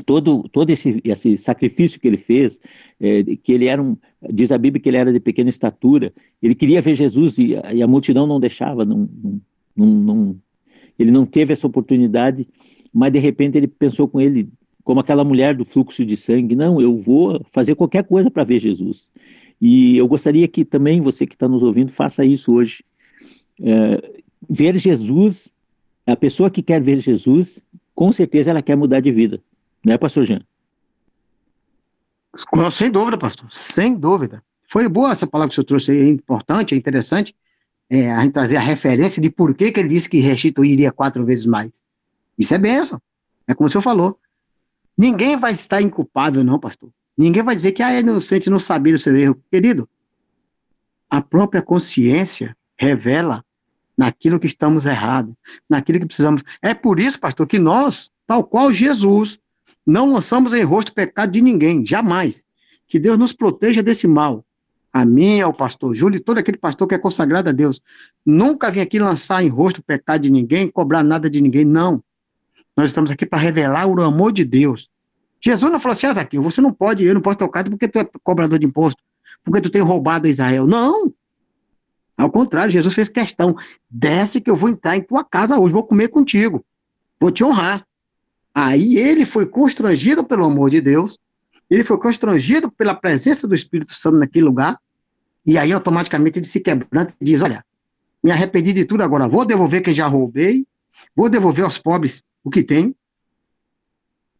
todo, todo esse, esse sacrifício que ele fez, é, que ele era um, diz a Bíblia que ele era de pequena estatura, ele queria ver Jesus e, e a multidão não deixava, não, não, não, ele não teve essa oportunidade, mas de repente ele pensou com ele, como aquela mulher do fluxo de sangue, não, eu vou fazer qualquer coisa para ver Jesus. E eu gostaria que também você que está nos ouvindo faça isso hoje. É, ver Jesus, a pessoa que quer ver Jesus, com certeza ela quer mudar de vida. Né, pastor Jean? Sem dúvida, pastor, sem dúvida. Foi boa essa palavra que o senhor trouxe aí, é importante, é interessante, é, a gente trazer a referência de por que, que ele disse que restituiria quatro vezes mais. Isso é bênção. É como o senhor falou. Ninguém vai estar inculpável, não, pastor. Ninguém vai dizer que ah, é inocente não sabia do seu erro. Querido, a própria consciência revela naquilo que estamos errados, naquilo que precisamos. É por isso, pastor, que nós, tal qual Jesus, não lançamos em rosto o pecado de ninguém, jamais. Que Deus nos proteja desse mal. A mim, ao pastor Júlio e todo aquele pastor que é consagrado a Deus. Nunca vim aqui lançar em rosto o pecado de ninguém, cobrar nada de ninguém, não. Nós estamos aqui para revelar o amor de Deus. Jesus não falou assim, ah, Zaqueu, você não pode, eu não posso tocar porque tu é cobrador de imposto, porque tu tem roubado Israel. Não! Ao contrário, Jesus fez questão. Desce que eu vou entrar em tua casa hoje, vou comer contigo, vou te honrar. Aí ele foi constrangido pelo amor de Deus, ele foi constrangido pela presença do Espírito Santo naquele lugar, e aí automaticamente ele se quebranta e diz: Olha, me arrependi de tudo agora, vou devolver quem já roubei, vou devolver aos pobres o que tem,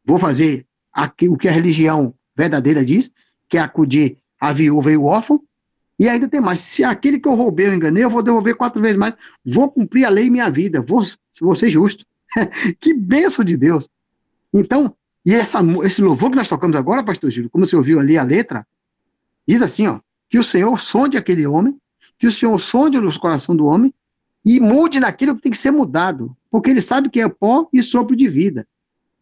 vou fazer aqui, o que a religião verdadeira diz, que é acudir a viúva e o órfão, e ainda tem mais, se aquele que eu roubei eu enganei, eu vou devolver quatro vezes mais, vou cumprir a lei em minha vida, vou, vou ser justo. (laughs) que benção de Deus. Então, e essa, esse louvor que nós tocamos agora, pastor Júlio, como você ouviu ali a letra, diz assim, ó, que o Senhor sonde aquele homem, que o Senhor sonde o coração do homem e mude naquilo que tem que ser mudado, porque ele sabe que é pó e sopro de vida,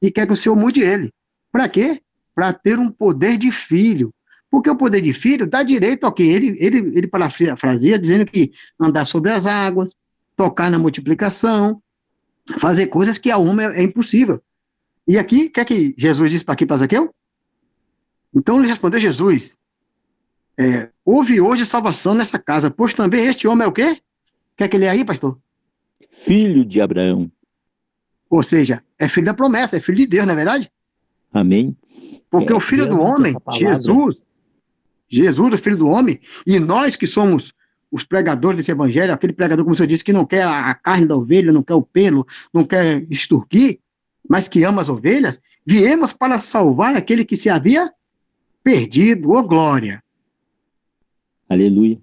e quer que o Senhor mude ele. Para quê? Para ter um poder de filho. Porque o poder de filho dá direito ao que ele, ele, ele parafrasia dizendo que andar sobre as águas, tocar na multiplicação, fazer coisas que a homem é, é impossível. E aqui, o que é que Jesus disse para aqui para Zaqueu? Então ele respondeu Jesus, é, houve hoje salvação nessa casa, pois também este homem é o quê? Quer que ele é aí, pastor? Filho de Abraão. Ou seja, é filho da promessa, é filho de Deus, não é verdade? Amém. Porque é, o filho do homem, Jesus, Jesus, o filho do homem, e nós que somos os pregadores desse evangelho, aquele pregador, como você disse, que não quer a carne da ovelha, não quer o pelo, não quer extorquir, mas que ama as ovelhas, viemos para salvar aquele que se havia perdido, ô oh glória. Aleluia.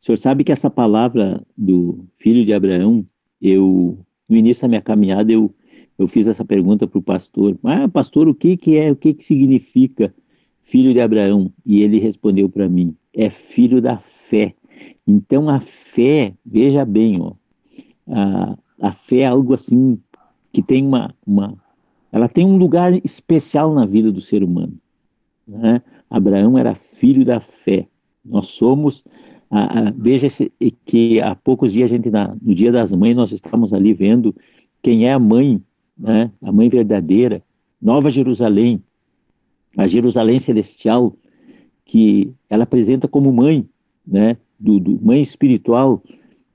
O senhor sabe que essa palavra do filho de Abraão, eu, no início da minha caminhada, eu, eu fiz essa pergunta para o pastor. Ah, pastor, o que, que é, o que, que significa filho de Abraão? E ele respondeu para mim, é filho da fé. Então a fé, veja bem, ó, a, a fé é algo assim que tem uma, uma, ela tem um lugar especial na vida do ser humano. Né? Abraão era filho da fé. Nós somos, a, a, veja esse, que há poucos dias a gente na, no Dia das Mães nós estamos ali vendo quem é a mãe, né? A mãe verdadeira, Nova Jerusalém, a Jerusalém celestial que ela apresenta como mãe, né? Do, do mãe espiritual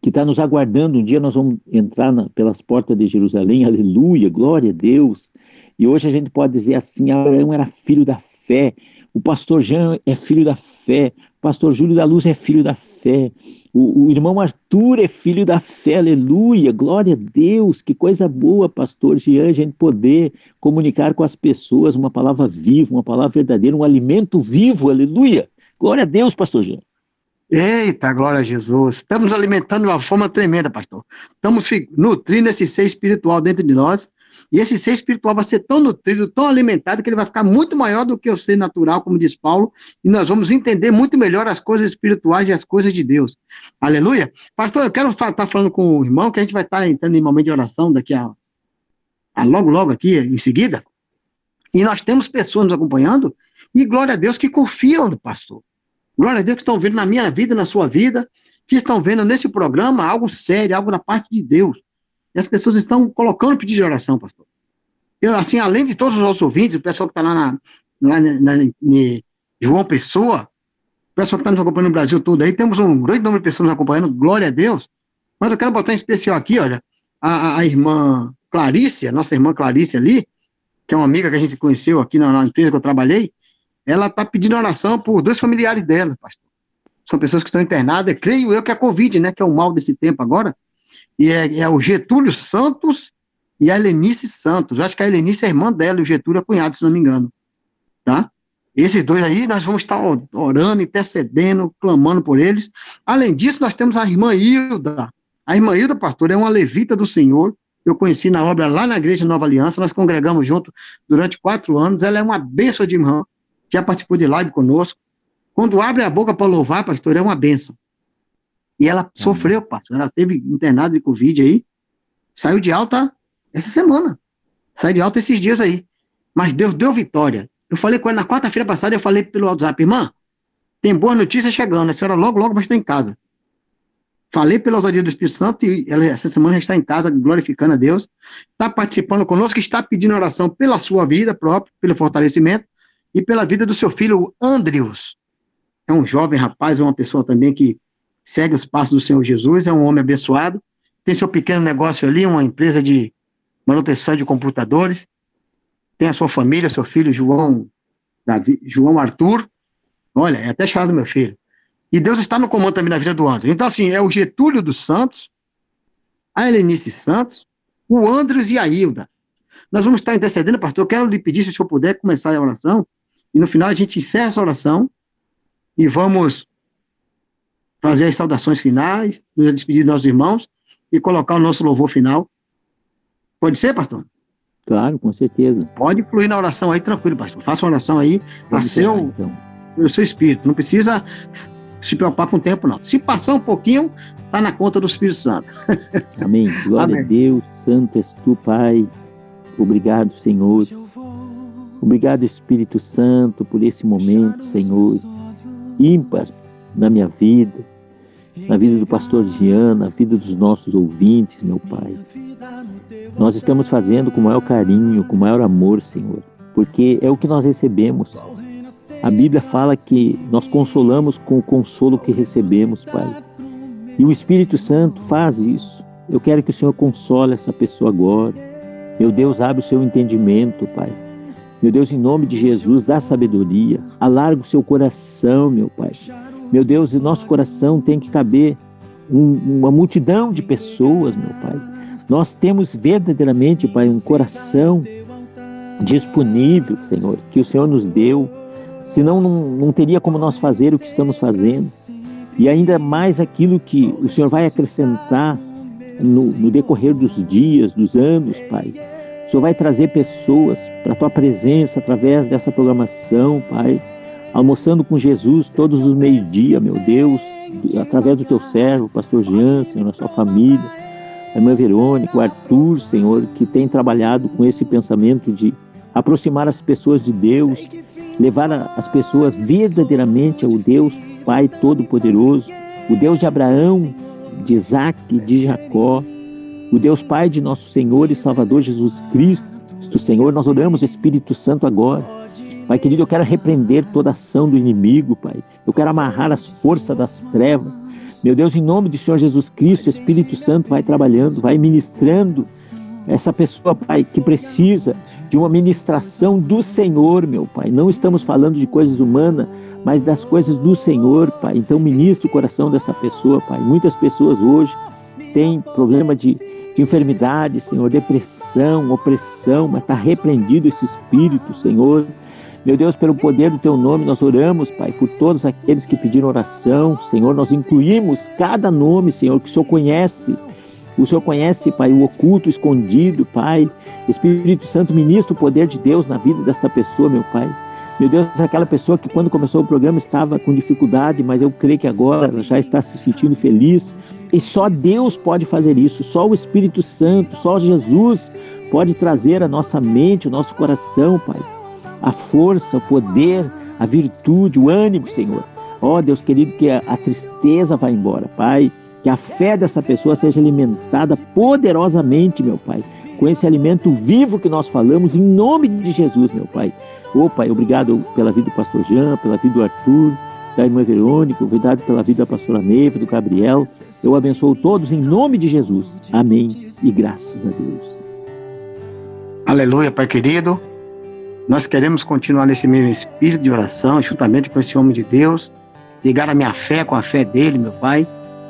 que está nos aguardando. Um dia nós vamos entrar na, pelas portas de Jerusalém, aleluia, glória a Deus. E hoje a gente pode dizer assim: Abraão era filho da fé, o pastor Jean é filho da fé, o pastor Júlio da Luz é filho da fé, o, o, irmão Arthur é filho da fé, aleluia, glória a Deus, que coisa boa, pastor Jean, a gente poder comunicar com as pessoas uma palavra viva, uma palavra verdadeira, um alimento vivo, aleluia. Glória a Deus, pastor Jean. Eita, glória a Jesus. Estamos alimentando de uma forma tremenda, pastor. Estamos nutrindo esse ser espiritual dentro de nós. E esse ser espiritual vai ser tão nutrido, tão alimentado, que ele vai ficar muito maior do que o ser natural, como diz Paulo. E nós vamos entender muito melhor as coisas espirituais e as coisas de Deus. Aleluia. Pastor, eu quero estar tá falando com o irmão, que a gente vai estar tá entrando em momento de oração daqui a, a logo, logo aqui, em seguida. E nós temos pessoas nos acompanhando, e glória a Deus que confiam no pastor. Glória a Deus que estão vendo na minha vida, na sua vida, que estão vendo nesse programa algo sério, algo da parte de Deus. E as pessoas estão colocando pedido de oração, pastor. Eu, assim, além de todos os nossos ouvintes, o pessoal que está lá na, na, na, na, João Pessoa, o pessoal que está nos acompanhando no Brasil todo aí, temos um grande número de pessoas nos acompanhando, glória a Deus. Mas eu quero botar em especial aqui, olha, a, a irmã Clarice, a nossa irmã Clarice ali, que é uma amiga que a gente conheceu aqui na, na empresa que eu trabalhei, ela está pedindo oração por dois familiares dela, pastor. São pessoas que estão internadas, creio eu que é a Covid, né, que é o mal desse tempo agora, e é, é o Getúlio Santos e a Helenice Santos. Eu acho que a Helenice é irmã dela e o Getúlio é cunhado, se não me engano, tá? Esses dois aí, nós vamos estar orando, intercedendo, clamando por eles. Além disso, nós temos a irmã Hilda. A irmã Hilda, pastor, é uma levita do Senhor. Eu conheci na obra lá na Igreja Nova Aliança, nós congregamos junto durante quatro anos. Ela é uma benção de irmã já participou de live conosco. Quando abre a boca para louvar, pastor, é uma benção. E ela sofreu, pastor. Ela teve internado de Covid aí, saiu de alta essa semana. Saiu de alta esses dias aí. Mas Deus deu vitória. Eu falei com ela na quarta-feira passada, eu falei pelo WhatsApp, irmã, tem boa notícia chegando, a senhora logo, logo vai estar em casa. Falei pela ousadia do Espírito Santo e ela, essa semana já está em casa, glorificando a Deus. Está participando conosco, está pedindo oração pela sua vida própria, pelo fortalecimento e pela vida do seu filho Andrius. É um jovem rapaz, é uma pessoa também que segue os passos do Senhor Jesus, é um homem abençoado, tem seu pequeno negócio ali, uma empresa de manutenção de computadores, tem a sua família, seu filho João, Davi, João Arthur, olha, é até chamado meu filho. E Deus está no comando também na vida do André. Então, assim, é o Getúlio dos Santos, a Helenice Santos, o Andres e a Hilda. Nós vamos estar intercedendo, pastor. Eu quero lhe pedir, se o senhor puder, começar a oração, E no final a gente encerra essa oração e vamos fazer as saudações finais, nos despedir dos nossos irmãos e colocar o nosso louvor final. Pode ser, pastor? Claro, com certeza. Pode fluir na oração aí, tranquilo, pastor. Faça uma oração aí a Vamos seu, então. o seu espírito. Não precisa se preocupar com o tempo, não. Se passar um pouquinho, tá na conta do Espírito Santo. (laughs) Amém. Glória Amém. a Deus, santo és tu, Pai. Obrigado, Senhor. Obrigado, Espírito Santo, por esse momento, Senhor, ímpar na minha vida, na vida do pastor Jean, na vida dos nossos ouvintes, meu Pai. Nós estamos fazendo com o maior carinho, com o maior amor, Senhor, porque é o que nós recebemos. A Bíblia fala que nós consolamos com o consolo que recebemos, Pai. E o Espírito Santo faz isso. Eu quero que o Senhor console essa pessoa agora. Meu Deus, abre o seu entendimento, Pai. Meu Deus, em nome de Jesus, dá sabedoria. Alarga o seu coração, meu Pai. Meu Deus, em nosso coração tem que caber um- uma multidão de pessoas, meu Pai. Nós temos verdadeiramente, Pai, um coração disponível, Senhor, que o Senhor nos deu. Senão não, não teria como nós fazer o que estamos fazendo. E ainda mais aquilo que o Senhor vai acrescentar no, no decorrer dos dias, dos anos, Pai. O Senhor vai trazer pessoas para a tua presença através dessa programação, Pai. Almoçando com Jesus todos os meio-dia, meu Deus, através do teu servo, pastor Jean, Senhor, a sua família, a irmã Verônica, o Arthur, Senhor, que tem trabalhado com esse pensamento de aproximar as pessoas de Deus, levar as pessoas verdadeiramente ao Deus Pai Todo-Poderoso, o Deus de Abraão, de Isaac, de Jacó, o Deus Pai de nosso Senhor e Salvador Jesus Cristo, Senhor, nós oramos Espírito Santo agora. Pai querido, eu quero repreender toda ação do inimigo, Pai. Eu quero amarrar as forças das trevas. Meu Deus, em nome do Senhor Jesus Cristo, Espírito Santo vai trabalhando, vai ministrando essa pessoa, Pai, que precisa de uma ministração do Senhor, meu Pai. Não estamos falando de coisas humanas, mas das coisas do Senhor, Pai. Então, ministra o coração dessa pessoa, Pai. Muitas pessoas hoje têm problema de, de enfermidade, Senhor, depressão, opressão, mas está repreendido esse espírito, Senhor. Meu Deus, pelo poder do Teu nome, nós oramos, Pai, por todos aqueles que pediram oração. Senhor, nós incluímos cada nome, Senhor, que o Senhor conhece. O Senhor conhece, Pai, o oculto, o escondido, Pai. Espírito Santo, ministra o poder de Deus na vida dessa pessoa, meu Pai. Meu Deus, aquela pessoa que quando começou o programa estava com dificuldade, mas eu creio que agora ela já está se sentindo feliz. E só Deus pode fazer isso, só o Espírito Santo, só Jesus pode trazer a nossa mente, o nosso coração, Pai. A força, o poder, a virtude, o ânimo, Senhor. Ó Deus querido, que a, a tristeza vá embora, Pai. Que a fé dessa pessoa seja alimentada poderosamente, meu Pai, com esse alimento vivo que nós falamos, em nome de Jesus, meu Pai. Ô Pai, obrigado pela vida do pastor Jean, pela vida do Arthur, da irmã Verônica, obrigado pela vida da pastora Neiva, do Gabriel. Eu abençoo todos em nome de Jesus. Amém e graças a Deus. Aleluia, Pai querido. Nós queremos continuar nesse mesmo espírito de oração, juntamente com esse homem de Deus, ligar a minha fé com a fé dele, meu Pai.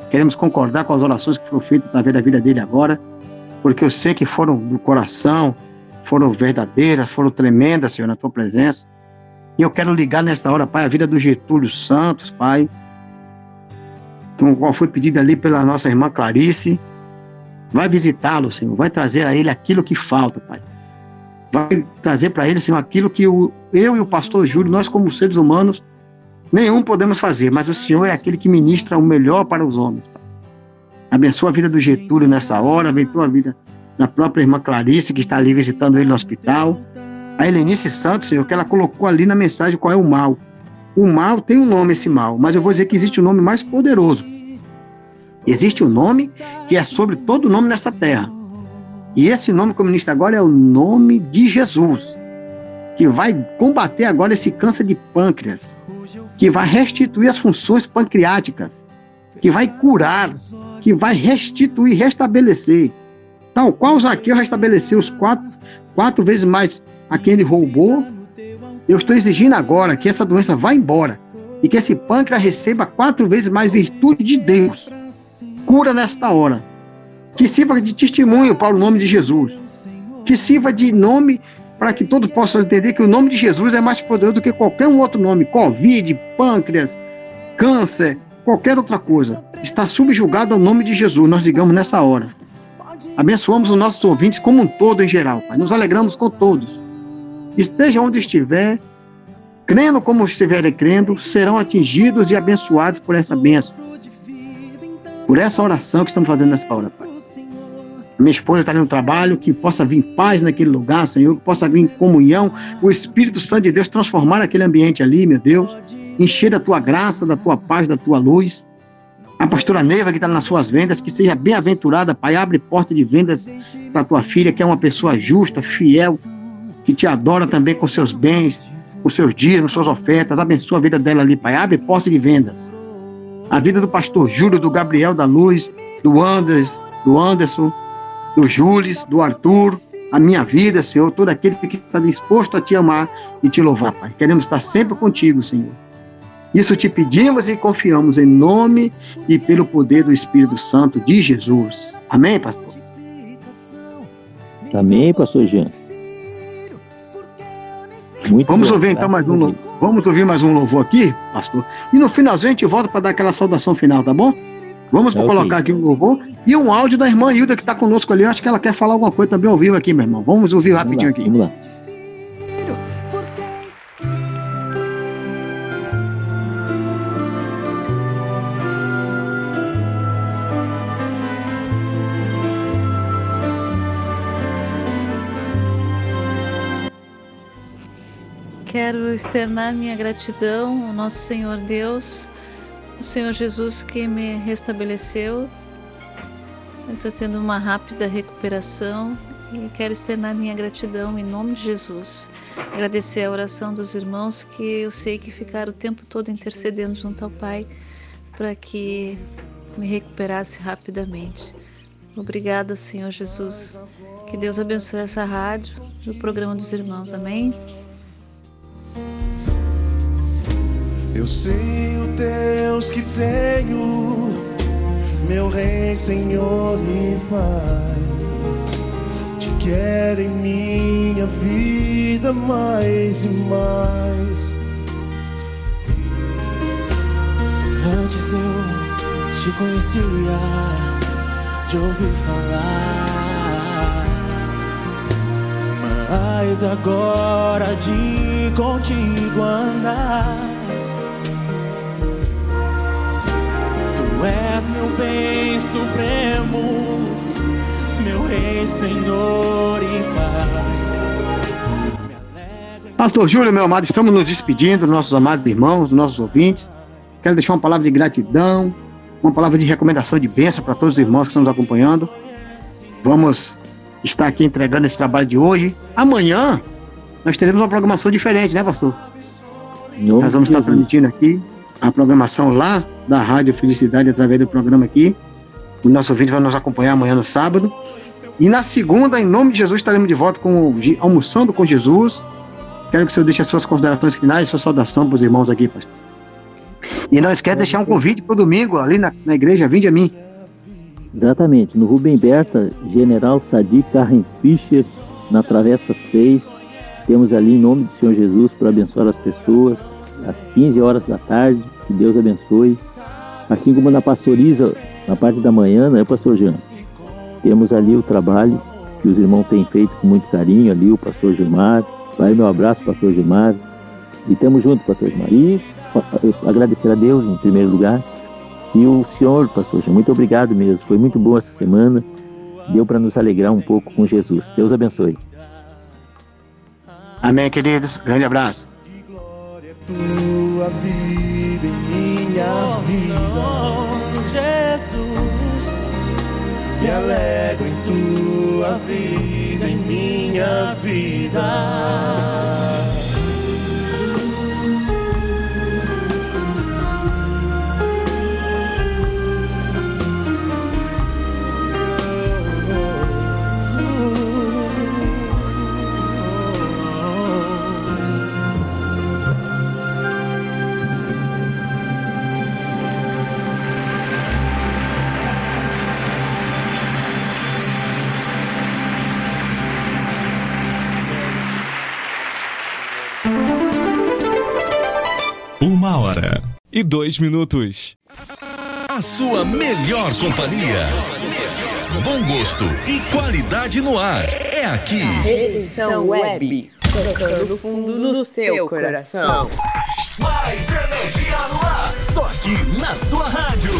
Queremos concordar com as orações que foram feitas através da vida dele agora, porque eu sei que foram do coração, foram verdadeiras, foram tremendas, Senhor, na tua presença. E eu quero ligar nesta hora, Pai, a vida do Getúlio Santos, Pai, qual foi pedido ali pela nossa irmã Clarice. Vai visitá-lo, Senhor, vai trazer a ele aquilo que falta, Pai vai trazer para ele, Senhor, aquilo que o, eu e o pastor Júlio, nós como seres humanos, nenhum podemos fazer, mas o Senhor é aquele que ministra o melhor para os homens. Abençoa a vida do Getúlio nessa hora, abençoa a vida da própria irmã Clarice, que está ali visitando ele no hospital. A Helenice Santos, Senhor, que ela colocou ali na mensagem qual é o mal. O mal tem um nome, esse mal, mas eu vou dizer que existe um nome mais poderoso. Existe um nome que é sobre todo nome nessa terra. E esse nome que eu ministro agora é o nome de Jesus, que vai combater agora esse câncer de pâncreas, que vai restituir as funções pancreáticas, que vai curar, que vai restituir, restabelecer. Tal qual Zaqueu restabeleceu os quatro, quatro vezes mais a quem ele roubou, eu estou exigindo agora que essa doença vá embora e que esse pâncreas receba quatro vezes mais virtude de Deus. Cura nesta hora que sirva de testemunho para o nome de Jesus, que sirva de nome para que todos possam entender que o nome de Jesus é mais poderoso do que qualquer um outro nome. Covid, pâncreas, câncer, qualquer outra coisa. Está subjugado ao nome de Jesus, nós digamos nessa hora. Abençoamos os nossos ouvintes como um todo em geral, Pai. Nos alegramos com todos. Esteja onde estiver, crendo como estiverem crendo, serão atingidos e abençoados por essa bênção. Por essa oração que estamos fazendo nessa hora, Pai. Minha esposa está no trabalho, que possa vir paz naquele lugar, Senhor, que possa vir comunhão, o Espírito Santo de Deus transformar aquele ambiente ali, meu Deus, encher da tua graça, da tua paz, da tua luz. A pastora Neiva que está nas suas vendas, que seja bem-aventurada, Pai, abre porta de vendas para tua filha, que é uma pessoa justa, fiel, que te adora também com seus bens, com seus dízimos, suas ofertas, abençoa a vida dela ali, Pai, abre porta de vendas. A vida do pastor Júlio, do Gabriel da Luz, do Anders, do Anderson, do Júlio, do Arthur, a minha vida, Senhor, todo aquele que está disposto a te amar e te louvar, Pai. Queremos estar sempre contigo, Senhor. Isso te pedimos e confiamos em nome e pelo poder do Espírito Santo de Jesus. Amém, pastor? Amém, pastor Jean. Muito Vamos bom, ouvir então mais um louvor. Vamos ouvir mais um louvor aqui, pastor. E no finalzinho a gente volta para dar aquela saudação final, tá bom? Vamos é colocar aqui o louvor e um áudio da irmã Hilda que está conosco ali. Eu acho que ela quer falar alguma coisa também ao vivo aqui, meu irmão. Vamos ouvir vamos rapidinho lá, aqui. Vamos lá. Quero externar minha gratidão ao nosso Senhor Deus, o Senhor Jesus que me restabeleceu. Eu estou tendo uma rápida recuperação e quero externar minha gratidão em nome de Jesus. Agradecer a oração dos irmãos que eu sei que ficaram o tempo todo intercedendo junto ao Pai para que me recuperasse rapidamente. Obrigada, Senhor Jesus. Que Deus abençoe essa rádio e o programa dos irmãos. Amém. Eu sei o Deus que tenho, meu Rei, Senhor e Pai. Te quero em minha vida mais e mais. Antes eu te conhecia, de ouvir falar. Mas agora de contigo andar. Tu és meu bem supremo, meu rei, Senhor e paz. Pastor Júlio, meu amado, estamos nos despedindo dos nossos amados irmãos, dos nossos ouvintes. Quero deixar uma palavra de gratidão, uma palavra de recomendação de bênção para todos os irmãos que estão nos acompanhando. Vamos estar aqui entregando esse trabalho de hoje. Amanhã nós teremos uma programação diferente, né, pastor? Nós vamos estar transmitindo aqui a programação lá da Rádio Felicidade através do programa aqui. O nosso ouvinte vai nos acompanhar amanhã no sábado. E na segunda, em nome de Jesus, estaremos de volta com Almoçando com Jesus. Quero que o senhor deixe as suas considerações finais, sua saudação para os irmãos aqui, pastor. E não esquece de deixar um convite para o domingo ali na, na igreja, vinde a mim. Exatamente, no Rubem Berta, General Sadi Karen Fischer, na Travessa 6. Temos ali em nome do Senhor Jesus para abençoar as pessoas, às 15 horas da tarde. Que Deus abençoe. Assim como na pastoriza, na parte da manhã, né, pastor Jean? Temos ali o trabalho que os irmãos têm feito com muito carinho ali, o pastor Gilmar. Vai meu abraço, pastor Gilmar. E estamos juntos, pastor Gilmar. E agradecer a Deus em primeiro lugar. E o senhor, pastor Jean, muito obrigado mesmo. Foi muito bom essa semana. Deu para nos alegrar um pouco com Jesus. Deus abençoe. Amém, queridos. Grande abraço. Tua vida em minha vida, Jesus. Me alegro em tua vida em minha vida. Uma hora e dois minutos. A sua melhor companhia. Bom gosto e qualidade no ar. É aqui. Edição Web. Tocando fundo no seu coração. Mais energia no ar. Só aqui na sua rádio.